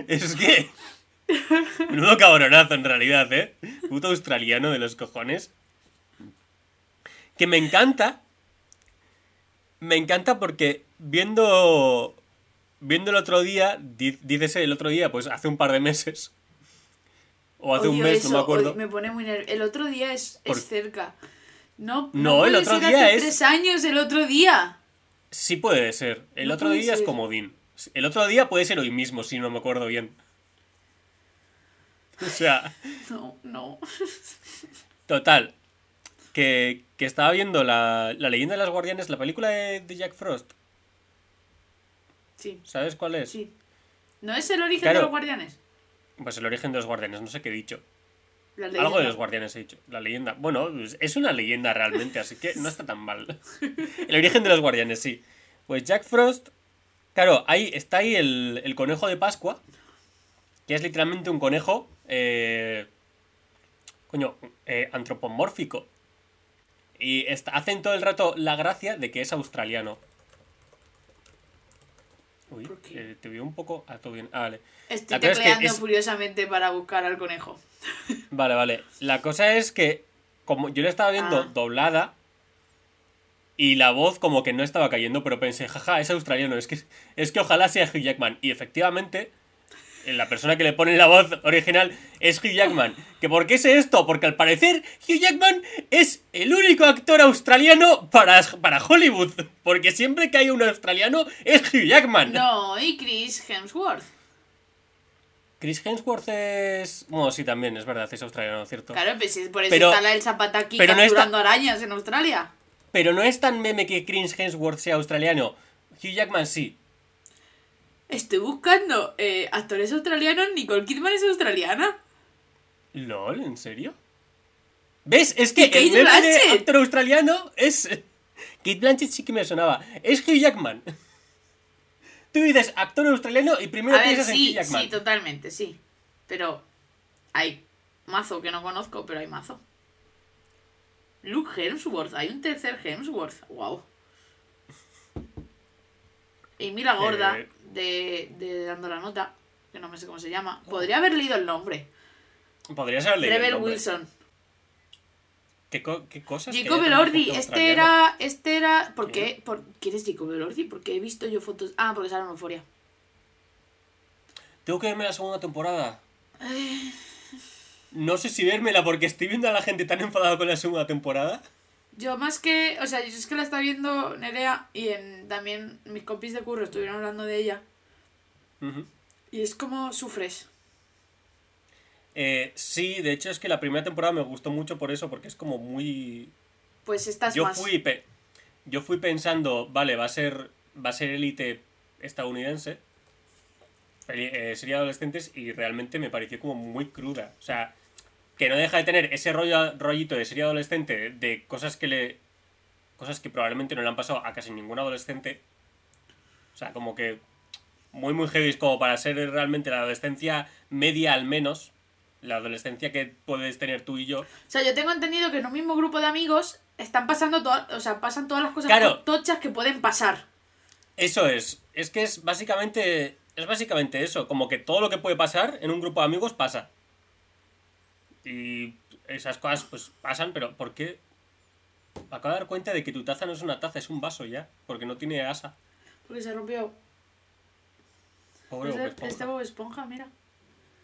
Es que... Menudo cabronazo, en realidad, ¿eh? Puto australiano de los cojones. Que me encanta. Me encanta porque viendo... Viendo el otro día, dícese el otro día, pues hace un par de meses. O hace un mes, no me acuerdo. me pone muy nervioso. El otro día es, es cerca. No, No, el puede otro ser día hace es- tres años el otro día. Sí puede ser. El No otro día es ser. comodín. El otro día puede ser hoy mismo, si no me acuerdo bien. O sea, (laughs) No, no. total. Que, que estaba viendo la, la leyenda de las guardianes, la película de, de Jack Frost. Sí, ¿Sabes cuál es? sí. ¿No es el origen Claro. de los guardianes? Pues el origen de los guardianes, no sé qué he dicho. Algo de los guardianes he dicho. La leyenda. Bueno, pues es una leyenda realmente, así que no está tan mal. (laughs) El origen de los guardianes, sí. Pues Jack Frost. Claro, ahí está ahí el, el conejo de Pascua. Que es literalmente un conejo. Eh, coño, eh, antropomórfico. Y está- hacen todo el rato la gracia de que es australiano. Uy, eh, te veo un poco. Ah, todo bien. Ah, vale. Estoy La cosa es que tecleando es- furiosamente para buscar al conejo. Vale, vale. La cosa es que, como yo la estaba viendo Ah. doblada y la voz como que no estaba cayendo, pero pensé, jaja, es australiano, es que, es que ojalá sea Hugh Jackman. Y efectivamente, eh, la persona que le pone la voz original es Hugh Jackman. ¿Que por qué sé esto? Porque al parecer Hugh Jackman es el único actor australiano para, para Hollywood. Porque siempre que hay un australiano es Hugh Jackman. No, y Chris Hemsworth. Chris Hemsworth es... Bueno, sí, también, es verdad, es australiano, ¿cierto? Claro, pues es por eso Pero- está la el Zapataki pero no está- capturando arañas en Australia. Pero no es tan meme que Chris Hemsworth sea australiano. Hugh Jackman sí. Estoy buscando eh, actores australianos. Nicole Kidman es australiana. LOL, ¿en serio? ¿Ves? Es que ¿Y Kate el meme de actor australiano es... (laughs) Kate Blanchett sí que me sonaba. Es Hugh Jackman. Tú dices actor australiano y primero A ver, piensas en sí, Hugh Jackman. sí, totalmente, sí. Pero hay mazo que no conozco, pero hay mazo. Luke Hemsworth, hay un tercer Hemsworth. Wow. Y mira gorda Eh. de, de dando la nota, que no me sé cómo se llama. Podría haber leído el nombre. Podrías haber leído el Rebel nombre. Wilson. ¿Qué, co- qué cosas? Jacob Elordi, este era, este era, ¿por qué? Por, ¿Quién es Jacob Elordi? Porque he visto yo fotos, ah, porque sale en Euforia. Tengo que verme la segunda temporada. No sé si vérmela porque estoy viendo a la gente tan enfadada con la segunda temporada. Yo más que, o sea, yo es que la está viendo Nerea y en, también mis compis de curro estuvieron hablando de ella. Y es como sufres. Eh, sí, de hecho es que la primera temporada me gustó mucho por eso, porque es como muy... Pues estás Yo más. fui, pe- yo fui pensando, vale, va a ser va a ser élite estadounidense, eh, de adolescentes, y realmente me pareció como muy cruda. O sea, que no deja de tener ese rollo, rollito de serie adolescente de cosas que le... cosas que probablemente no le han pasado a casi ningún adolescente. O sea, como que muy muy heavy como para ser realmente la adolescencia media al menos. La adolescencia que puedes tener tú y yo. O sea, yo tengo entendido que en un mismo grupo de amigos están pasando todas, o sea, pasan todas las cosas Claro. tochas que pueden pasar. Eso es. Es que es básicamente. Es básicamente eso. Como que todo lo que puede pasar en un grupo de amigos pasa. Y esas cosas pues pasan, pero ¿por qué? Acabo de dar cuenta de que tu taza no es una taza, es un vaso ya. Porque no tiene asa. Porque se rompió. Pobre Bob Esponja. este Bob Esponja, mira.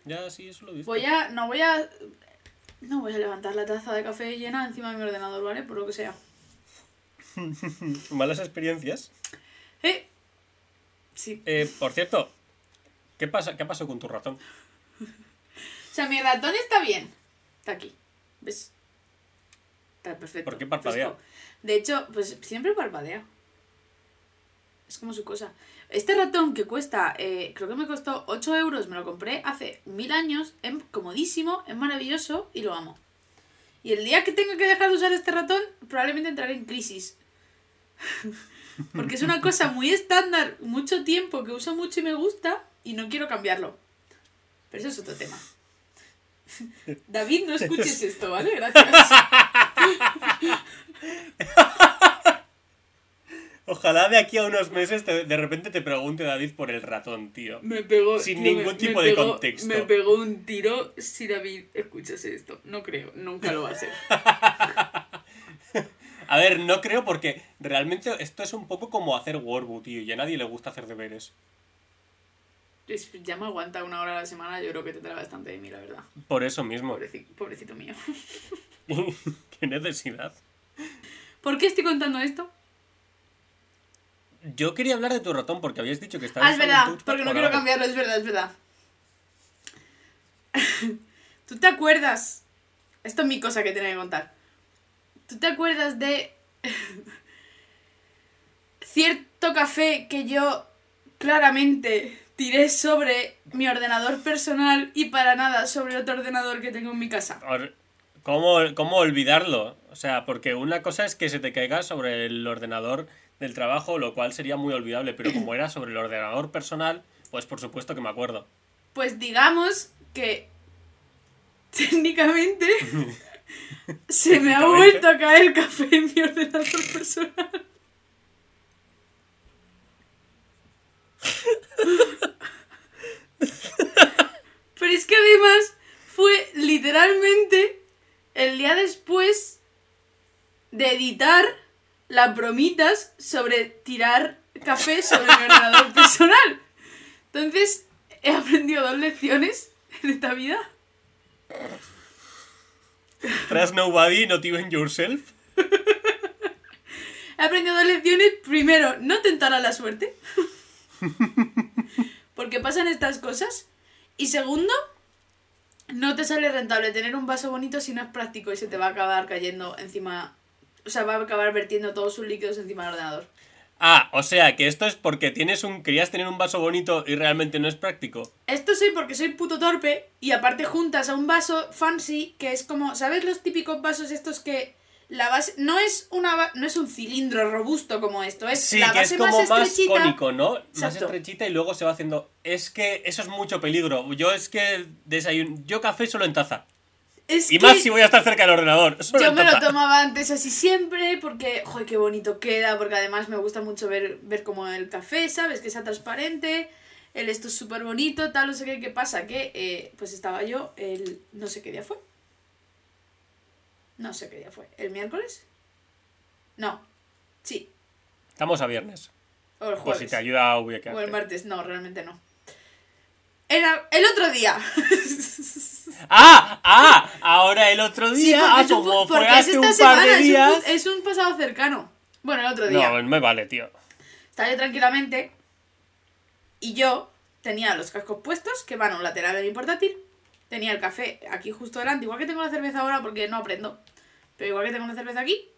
Ya, sí, eso lo dice. Voy a. No voy a. No voy a levantar la taza de café llena encima de mi ordenador, ¿vale? Por lo que sea. (laughs) Malas experiencias. ¿Eh? Sí. Eh, por cierto, ¿qué pasa? ¿Qué ha pasado con tu ratón? (laughs) O sea, mi ratón está bien. Está aquí. ¿Ves? Está perfecto. ¿Por qué parpadea? fresco. De hecho, pues siempre parpadea. Es como su cosa. Este ratón que cuesta, eh, creo que me costó 8 euros, me lo compré hace mil años, es comodísimo, es maravilloso y lo amo. Y el día que tenga que dejar de usar este ratón, probablemente entraré en crisis. (laughs) Porque es una cosa muy estándar, mucho tiempo que uso mucho y me gusta y no quiero cambiarlo. Pero eso es otro tema. (laughs) David, no escuches esto, ¿vale? Gracias. (laughs) Ojalá de aquí a unos meses te- de repente te pregunte David por el ratón, tío. Me pegó. Sin ningún me- tipo me de contexto. Me pegó un tiro si David escuchase esto. No creo, nunca lo va a hacer. (laughs) A ver, no creo porque realmente esto es un poco como hacer Warbu, tío, y a nadie le gusta hacer deberes. Ya me aguanta una hora a la semana, yo creo que tendrá bastante de mí, la verdad. Por eso mismo. Pobreci- pobrecito mío. (laughs) ¿Qué necesidad? ¿Por qué estoy contando esto? Yo quería hablar de tu ratón porque habías dicho que estabas Ah, es verdad, porque no quiero algo. cambiarlo, es verdad, es verdad. (laughs) ¿Tú te acuerdas? Esto es mi cosa que tenía que contar. ¿Tú te acuerdas de (laughs) cierto café que yo claramente tiré sobre mi ordenador personal y para nada sobre otro ordenador que tengo en mi casa? ¿Cómo, ¿Cómo olvidarlo? O sea, porque una cosa es que se te caiga sobre el ordenador del trabajo, lo cual sería muy olvidable, pero como era sobre el ordenador personal, pues por supuesto que me acuerdo. Pues digamos que técnicamente (laughs) se me ha vuelto a caer café en mi ordenador personal. (laughs) Pero es que además fue literalmente el día después de editar las bromitas sobre tirar café sobre mi ordenador (laughs) personal. Entonces, he aprendido dos lecciones en esta vida. Trust nobody, not even yourself. He aprendido dos lecciones. Primero, no tentar a la suerte. (laughs) Porque pasan estas cosas. Y segundo, no te sale rentable tener un vaso bonito si no es práctico y se te va a acabar cayendo encima. O sea, va a acabar vertiendo todos sus líquidos encima del ordenador. Ah, o sea, que esto es porque tienes un querías tener un vaso bonito y realmente no es práctico. Esto soy porque soy puto torpe y aparte juntas a un vaso fancy que es como, ¿sabes los típicos vasos estos que la base no es una no es un cilindro robusto como esto, es Sí, la que es base como más cónico, ¿no? Más estrechita y luego se va haciendo. Es que eso es mucho peligro. Yo es que desayuno. Yo café solo en taza. Es Y que más si voy a estar cerca del ordenador. Solo yo en me lo tomaba antes así siempre porque, joder, qué bonito queda, porque además me gusta mucho ver ver como el café, ¿sabes? Que sea transparente. El esto es súper bonito, tal, no sé qué, qué pasa, que eh, pues estaba yo el no sé qué día fue. No sé qué día fue. ¿El miércoles? No. Sí. Estamos a viernes. O el Pues jueves. si te ayuda a ubicarte. O el martes, no, realmente no. Era el otro día. (laughs) ¡Ah! ¡Ah! Ahora el otro día, ah, un como fue es hace un par de es un fu- días. Es un, pasado cercano. Bueno, el otro día. No, me vale, tío. Estaba yo tranquilamente y yo tenía los cascos puestos que van a un lateral de mi portátil. Tenía el café aquí justo delante, igual que tengo la cerveza ahora porque no aprendo. Pero igual que tengo la cerveza aquí.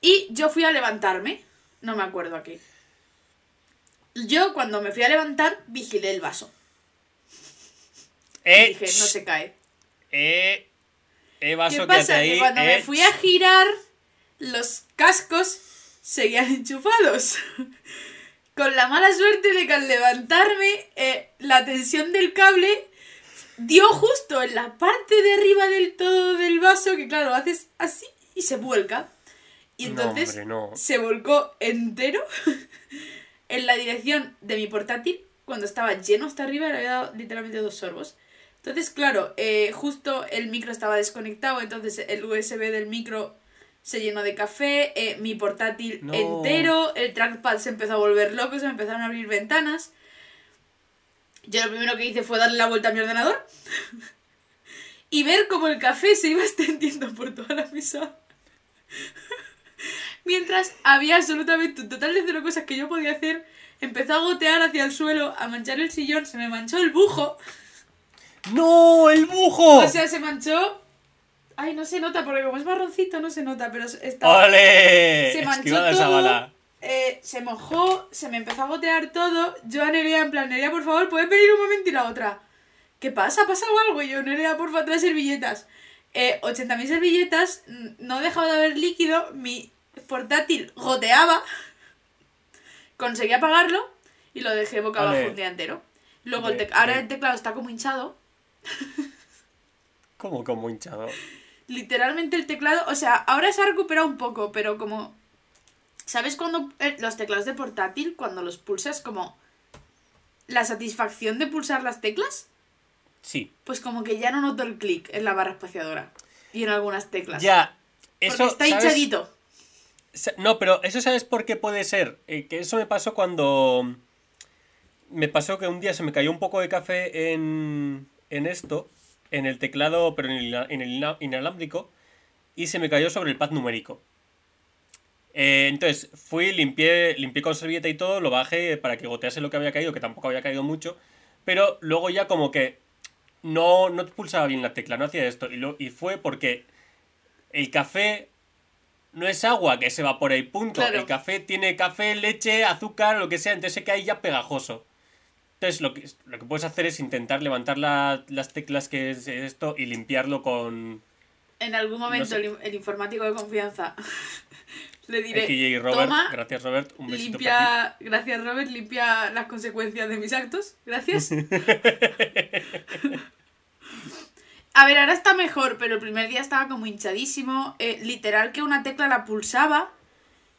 Y yo fui a levantarme. No me acuerdo a qué. Yo cuando me fui a levantar vigilé el vaso. Y Eh, dije, no se cae. eh, eh, vaso, ¿Qué pasa? ahí. que cuando eh, me fui a girar, los cascos seguían enchufados. (laughs) Con la mala suerte de que al levantarme, eh, la tensión del cable dio justo en la parte de arriba del todo del vaso, que claro, haces así y se vuelca. Y No, entonces hombre, no. se volcó entero (laughs) en la dirección de mi portátil cuando estaba lleno hasta arriba le había dado literalmente dos sorbos. Entonces, claro, eh, justo el micro estaba desconectado, entonces el USB del micro se llenó de café, eh, mi portátil No. entero, el trackpad se empezó a volver loco, se me empezaron a abrir ventanas. Yo lo primero que hice fue darle la vuelta a mi ordenador (laughs) y ver cómo el café se iba (laughs) extendiendo por toda la mesa. (laughs) Mientras había absolutamente un total de cero cosas que yo podía hacer, empezó a gotear hacia el suelo, a manchar el sillón, se me manchó el bujo. ¡No! ¡El bujo! O sea, se manchó. Ay, no se nota, porque como es marroncito no se nota, pero está. ¡Ole! Se manchó Esquivada esa todo. bala. Eh, se mojó, se me empezó a gotear todo. Yo a Nerea, en plan, Nerea, por favor, ¿puedes venir un momento? Y la otra, ¿qué pasa? ¿Ha pasado algo? Y yo, Nerea, por favor, trae servilletas. Eh, 80.000 servilletas, no dejaba de haber líquido, mi portátil goteaba. (laughs) Conseguí apagarlo y lo dejé boca abajo un día entero. Luego, el ahora el teclado está como hinchado. ¿Cómo como hinchado? Literalmente el teclado, o sea, ahora se ha recuperado un poco, pero como... ¿Sabes cuando eh, los teclados de portátil, cuando los pulsas, como... La satisfacción de pulsar las teclas? Sí. Pues como que ya no noto el clic en la barra espaciadora. Y en algunas teclas. Ya. Porque Eso, está ¿sabes? hinchadito. No, pero eso sabes por qué puede ser. Eh, que eso me pasó cuando. Me pasó que un día se me cayó un poco de café en, en esto, en el teclado, pero en el, en el ina- inalámbrico, y se me cayó sobre el pad numérico. Eh, entonces fui, limpié, limpié con servilleta y todo, lo bajé para que gotease lo que había caído, que tampoco había caído mucho, pero luego ya como que no, no pulsaba bien la tecla, no hacía esto, y, lo, y fue porque el café no es agua que se evapora y punto. Claro. El café tiene café, leche, azúcar, lo que sea, entonces se cae ya pegajoso. Entonces lo que, lo que puedes hacer es intentar levantar la- las teclas que es esto y limpiarlo con En algún momento sé. el, in- el informático de confianza (laughs) le diré... XJ Robert. Toma, Gracias Robert, un besito para limpia... Gracias, Robert. Limpia las consecuencias de mis actos. Gracias. (laughs) A ver, ahora está mejor, pero el primer día estaba como hinchadísimo. eh, literal que una tecla la pulsaba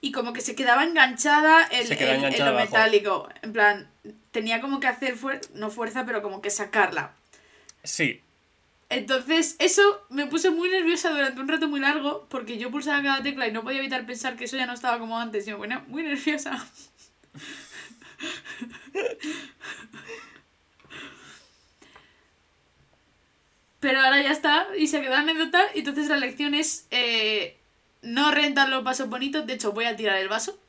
y como que se quedaba enganchada en, Se en- en lo abajo. metálico. En plan, tenía como que hacer, fuer- no fuerza, pero como que sacarla. Sí, Entonces, eso me puso muy nerviosa durante un rato muy largo porque yo pulsaba cada tecla y no podía evitar pensar que eso ya no estaba como antes y me ponía muy nerviosa. Pero ahora ya está y se queda anécdota. y Entonces la lección es eh, no rentar los vasos bonitos. De hecho, voy a tirar el vaso.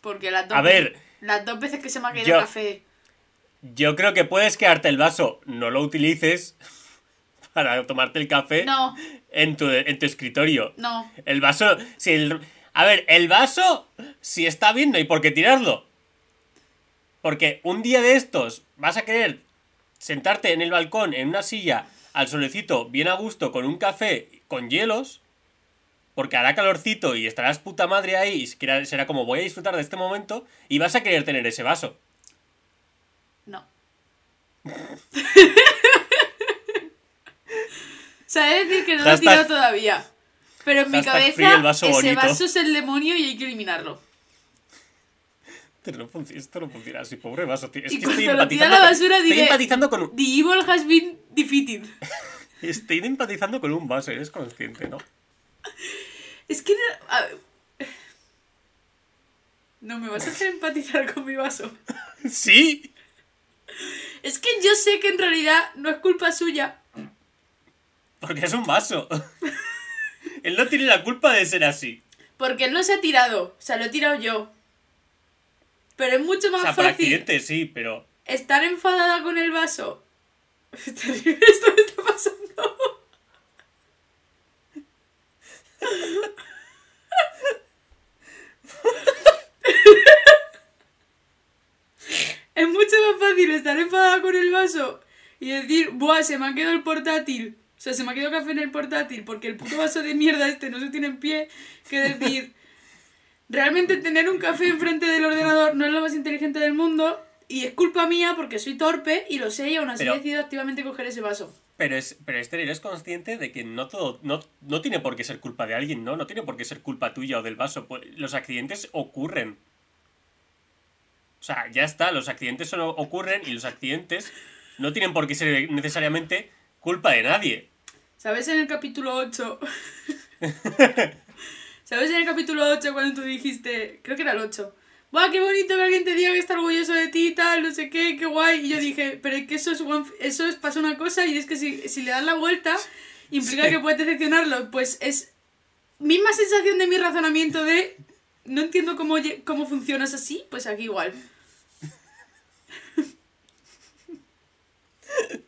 Porque las dos, A ver, las dos veces que se me ha caído yo- el café. yo creo que puedes quedarte el vaso, no lo utilices para tomarte el café No, en, tu, en tu escritorio. no. El vaso, si el, a ver, el vaso, si está bien, no hay por qué tirarlo. Porque un día de estos vas a querer sentarte en el balcón, en una silla, al solecito, bien a gusto, con un café con hielos, porque hará calorcito y estarás puta madre ahí y será- será como voy a disfrutar de este momento y vas a querer tener ese vaso. No. (laughs) sea, decir que no lo he Hashtag- tirado todavía. Pero en mi hashtag cabeza, free el vaso ese bonito. vaso es el demonio y hay que eliminarlo. Pero no func- esto no funciona así, pobre vaso, tío. Es Y que estoy cuando lo tira a empatizando, la con- basura estoy diré- empatizando con un, The evil has been defeated. (laughs) estoy empatizando con un vaso, eres consciente, ¿no? Es que no... a ver. No me vas a hacer empatizar con mi vaso. (laughs) Sí. Es que yo sé que en realidad no es culpa suya. Porque es un vaso. (laughs) Él no tiene la culpa de ser así. Porque él no se ha tirado, o sea, lo he tirado yo. Pero es mucho O más sea, por fácil accidente sí, pero. estar enfadada con el vaso. (laughs) Esto me está pasando. Es mucho más fácil estar enfadada con el vaso y decir, buah, se me ha quedado el portátil. O sea, se me ha quedado café en el portátil porque el puto vaso de mierda este no se tiene en pie. Que decir, realmente tener un café enfrente del ordenador no es lo más inteligente del mundo y es culpa mía porque soy torpe y lo sé y aún así Pero- he decidido activamente coger ese vaso. Pero, es, pero Esther, eres consciente de que no todo. No, no tiene por qué ser culpa de alguien, ¿no? No tiene por qué ser culpa tuya o del vaso. pues, Los accidentes ocurren. O sea, ya está, los accidentes solo ocurren y los accidentes no tienen por qué ser necesariamente culpa de nadie. ¿Sabes en el capítulo 8? (laughs) ¿Sabes en el capítulo 8 cuando tú dijiste, creo que era el 8? ¡Buah, qué bonito que alguien te diga que está orgulloso de ti y tal, no sé qué, qué guay! Y yo dije, pero es que eso es, one- eso es pasa una cosa y es que si, si le das la vuelta implica Sí. que puedes decepcionarlo. Pues es misma sensación de mi razonamiento de no entiendo cómo, cómo funcionas así, pues aquí igual. (laughs)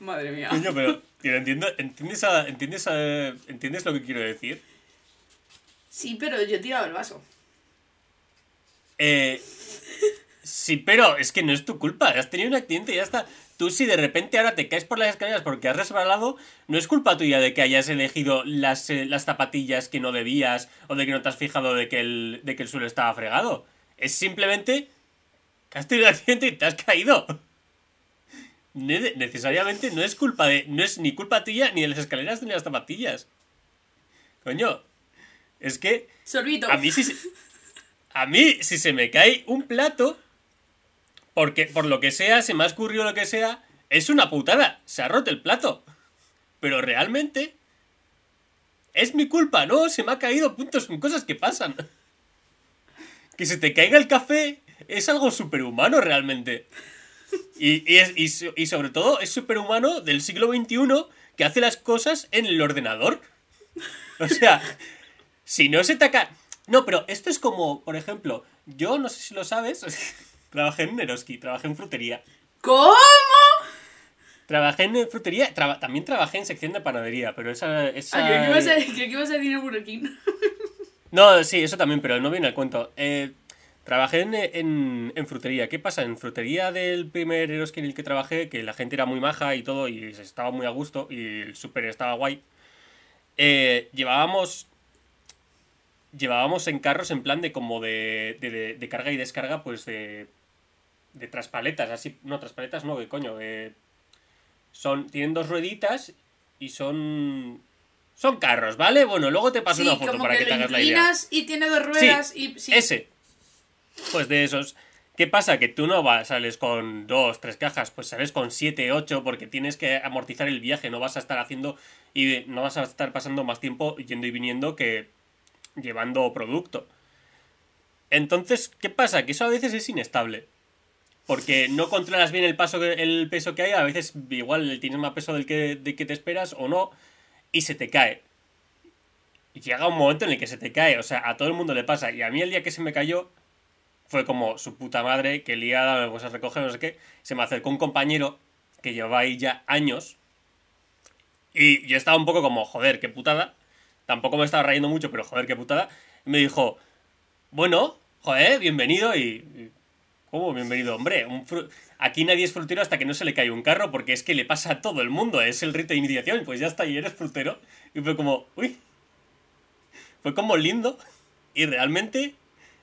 Madre mía. Coño, pero, entiendo, ¿entiendes, a- entiendes, a- ¿entiendes lo que quiero decir? Sí, pero yo he tirado el vaso. Eh, sí, pero es que no es tu culpa. Has tenido un accidente y ya está. Tú si de repente ahora te caes por las escaleras porque has resbalado, no es culpa tuya de que hayas elegido las, eh, las zapatillas que no debías o de que no te has fijado de que, el, de que el suelo estaba fregado. Es simplemente que has tenido un accidente y te has caído. Ne- Necesariamente no es culpa de... No es ni culpa tuya ni de las escaleras ni de las zapatillas. Coño. Es que... Sorbito. A mí si se, a mí si se me cae un plato, porque por lo que sea, se me ha escurrido lo que sea, es una putada, se ha roto el plato. Pero realmente es mi culpa, ¿no? Se me ha caído, puntos, son cosas que pasan. Que se te caiga el café es algo superhumano realmente. Y, y, es- y y sobre todo es superhumano del siglo XXI que hace las cosas en el ordenador. O sea, si no se te ca... No, pero esto es como, por ejemplo, yo no sé si lo sabes, (laughs) trabajé en Neroski, trabajé en frutería. ¿Cómo? Trabajé en frutería, traba- también trabajé en sección de panadería, pero esa... esa... Ah, creo que ibas a, creo que ibas a decir Burger King. No, sí, eso también, pero no viene al cuento. Eh, trabajé en, en, en frutería. ¿Qué pasa? En frutería del primer Eroski en el que trabajé, que la gente era muy maja y todo, y estaba muy a gusto, y el súper estaba guay. eh, llevábamos. Llevábamos en carros en plan de como de, de, de- de carga y descarga, pues de. De traspaletas, así. No, traspaletas no, ¿qué coño? Eh, son, tienen dos rueditas y son. Son carros, ¿vale? Bueno, luego te paso Sí, una foto como para que, que, te hagas la idea. y tiene dos ruedas y... Sí. Ese. Pues de esos. ¿Qué pasa? Que tú no vas, sales con dos, tres cajas, pues sales con siete, ocho, porque tienes que amortizar el viaje, no vas a estar haciendo y no vas a estar pasando más tiempo yendo y viniendo que llevando producto. Entonces, ¿qué pasa? Que eso a veces es inestable. Porque no controlas bien el, paso, peso que hay, a veces igual tienes más peso del que, del que te esperas o no, y se te cae. Y llega un momento en el que se te cae, o sea, a todo el mundo le pasa. Y a mí el día que se me cayó, fue como su puta madre, que liada, pues a recoger, no sé qué. Se me acercó un compañero que llevaba ahí ya años. Y yo estaba un poco como, joder, qué putada. Tampoco me estaba rayando mucho, pero joder, qué putada. Me dijo, bueno, joder, bienvenido y... ¿Cómo bienvenido? Hombre, un aquí nadie es frutero hasta que no se le cae un carro, porque es que le pasa a todo el mundo, es el rito de iniciación, pues ya está, y eres frutero. Y fue como, uy, fue como lindo. Y realmente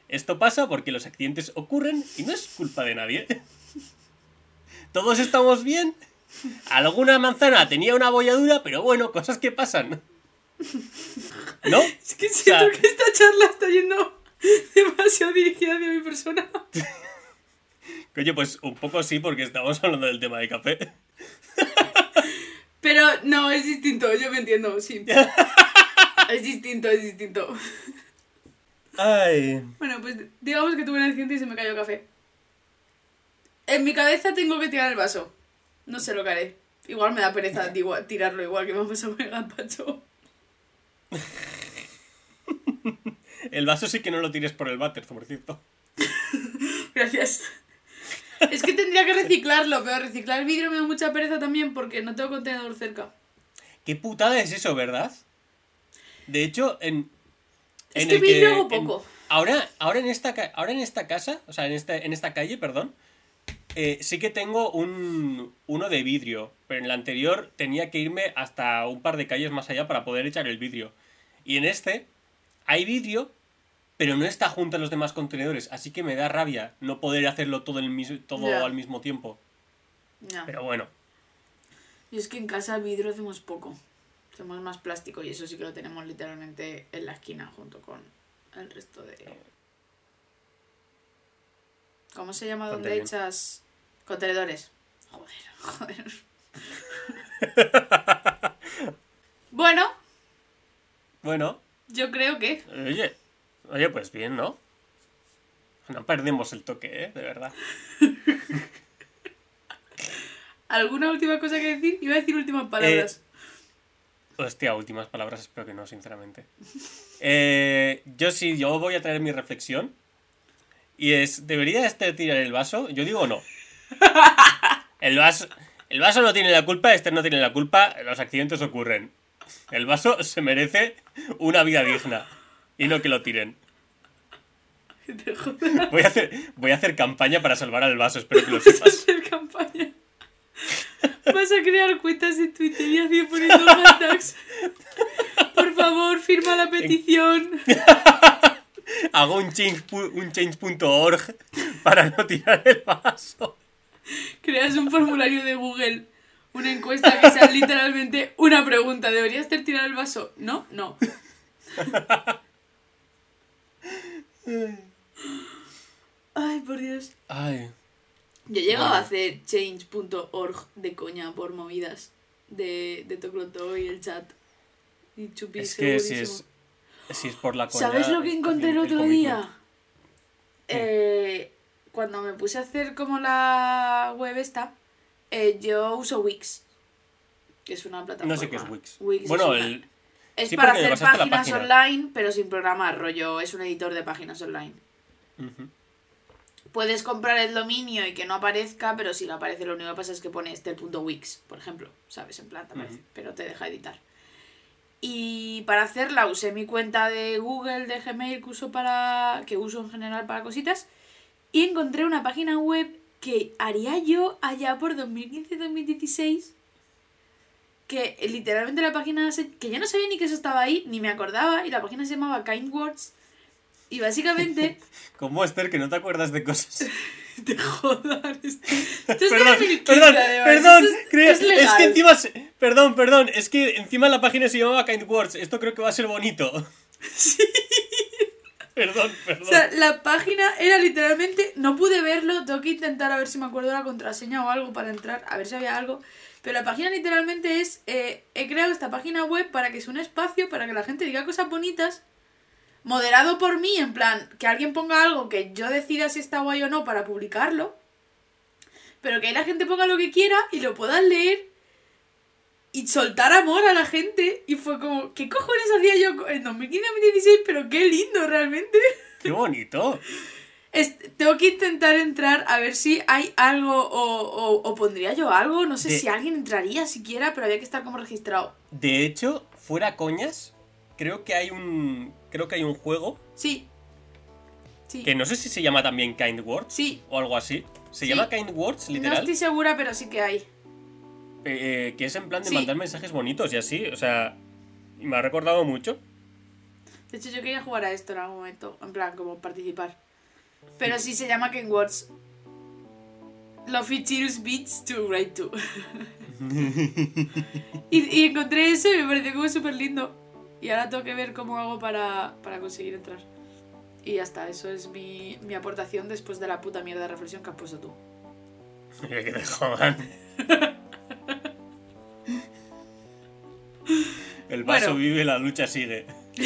esto pasa porque los accidentes ocurren y no es culpa de nadie. (laughs) Todos estamos bien. Alguna manzana tenía una bolladura, pero bueno, cosas que pasan. ¿No? Es que siento sea- que esta charla está yendo demasiado dirigida hacia mi persona. (laughs) Coño, pues un poco sí, porque estamos hablando del tema de café. (laughs) Pero no, es distinto, yo me entiendo, sí. es distinto, es distinto. Ay. Bueno, pues digamos que tuve un accidente y se me cayó café. En mi cabeza tengo que tirar el vaso. No sé lo que haré. Igual me da pereza (laughs) tirarlo igual que vamos a ver gazpacho. El vaso sí que no lo tires por el váter, por cierto. (laughs) Gracias. Es que tendría que reciclarlo, pero reciclar el vidrio me da mucha pereza también porque no tengo contenedor cerca. Qué putada es eso, ¿verdad? De hecho, en. Es que hago en- poco. ahora, ahora, en esta, ahora en esta casa, o sea, en esta, en esta calle, perdón, eh, sí que tengo un, uno de vidrio, pero en la anterior tenía que irme hasta un par de calles más allá para poder echar el vidrio. Y en este hay vidrio, pero no está junto a los demás contenedores, así que me da rabia no poder hacerlo todo, el mis- todo al mismo tiempo. Ya. Pero bueno, Y es que en casa vidrio hacemos poco. Hacemos más plástico y eso sí que lo tenemos literalmente en la esquina junto con el resto de... ¿Cómo se llama donde Contenedor. echas contenedores? Joder, (laughs) joder. (laughs) bueno, bueno, yo creo que... Oye, oye, pues bien, ¿no? No perdemos el toque, ¿eh? De verdad. (laughs) ¿Alguna última cosa que decir? Iba a decir últimas palabras. Hostia, últimas palabras, espero que no, sinceramente. Eh, yo sí, yo voy a traer mi reflexión. Y es, ¿debería este tirar el vaso? Yo digo no. El vaso, el vaso no tiene la culpa, este no tiene la culpa, los accidentes ocurren. El vaso se merece una vida digna. Y no que lo tiren. Voy a hacer, voy a hacer campaña para salvar al vaso, espero que lo sepas. (laughs) hacer campaña. Crear cuentas de Twitter y así poniendo (laughs) hashtags. Por favor, firma la petición. (laughs) Hago un change, pu- un change.org para no tirar el vaso. Creas un formulario de Google. Una encuesta que sea literalmente una pregunta. ¿Deberías hacer tirar el vaso? ¿No? No. (laughs) Ay, por Dios. Ay, Yo llegado Bueno. a hacer change.org de coña por movidas de, de Tocloto y el chat. Y Chupi, es que si es, si es por la coña... ¿Sabes lo que encontré el otro día? Eh, cuando me puse a hacer como la web esta, eh, yo uso Wix. Que es una plataforma. No sé qué es Wix. Wix bueno, es, una- el... es sí, para hacer páginas página. online, pero sin programar, rollo. Es un editor de páginas online. Ujú. Puedes comprar el dominio y que no aparezca, pero si no aparece, lo único que pasa es que pone este punto Wix, por ejemplo, ¿sabes? En plan, te aparece, pero te deja editar. Y para hacerla usé mi cuenta de Google, de Gmail, que uso, para, que uso en general para cositas, y encontré una página web que haría yo allá por 2015-2016, que literalmente la página, se- que yo no sabía ni que eso estaba ahí, ni me acordaba, y la página se llamaba Kind Words, y básicamente... (laughs) ¿Cómo, Esther, que no te acuerdas de cosas? Te (laughs) de perdón, 2015, perdón, perdón, es, que encima... se- Perdón, perdón, es que encima la página se llamaba Kind Words, esto creo que va a ser bonito. (laughs) Perdón, perdón. O sea, la página era literalmente. No pude verlo, tengo que intentar a ver si me acuerdo la contraseña o algo para entrar, a ver si había algo. Pero la página literalmente es. eh, he creado esta página web para que sea un espacio para que la gente diga cosas bonitas. Moderado por mí, en plan, que alguien ponga algo que yo decida si está guay o no para publicarlo. Pero que ahí la gente ponga lo que quiera y lo puedan leer y soltar amor a la gente. Y fue como, ¿qué cojones hacía yo en 2015-2016? Pero qué lindo realmente. (laughs) Qué bonito. Es- tengo que intentar entrar a ver si hay algo o, o- o pondría yo algo. No sé De- si alguien entraría siquiera, pero había que estar como registrado. De hecho, fuera coñas, creo que hay un... Creo que hay un juego Sí. Sí. que no sé si se llama también Kind Words Sí. o algo así. Se Sí. llama Kind Words, No literal. estoy segura, pero sí que hay. eh, que es en plan de Sí. mandar mensajes bonitos y así, o sea, me ha recordado mucho. De hecho, yo quería jugar a esto en algún momento. En plan, como participar. Pero sí se llama Ken Words. Cheers Beats to Write to. (laughs) (laughs) y, y encontré eso y me pareció como súper lindo. Y ahora tengo que ver cómo hago para, para conseguir entrar. Y ya está, eso es mi, mi aportación después de la puta mierda de reflexión que has puesto tú. (laughs) que te jodan. (laughs) El vaso Bueno. vive, la lucha sigue. (laughs)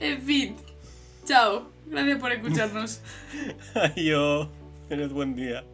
En fin, chao. Gracias por escucharnos. Adiós. Tened buen día.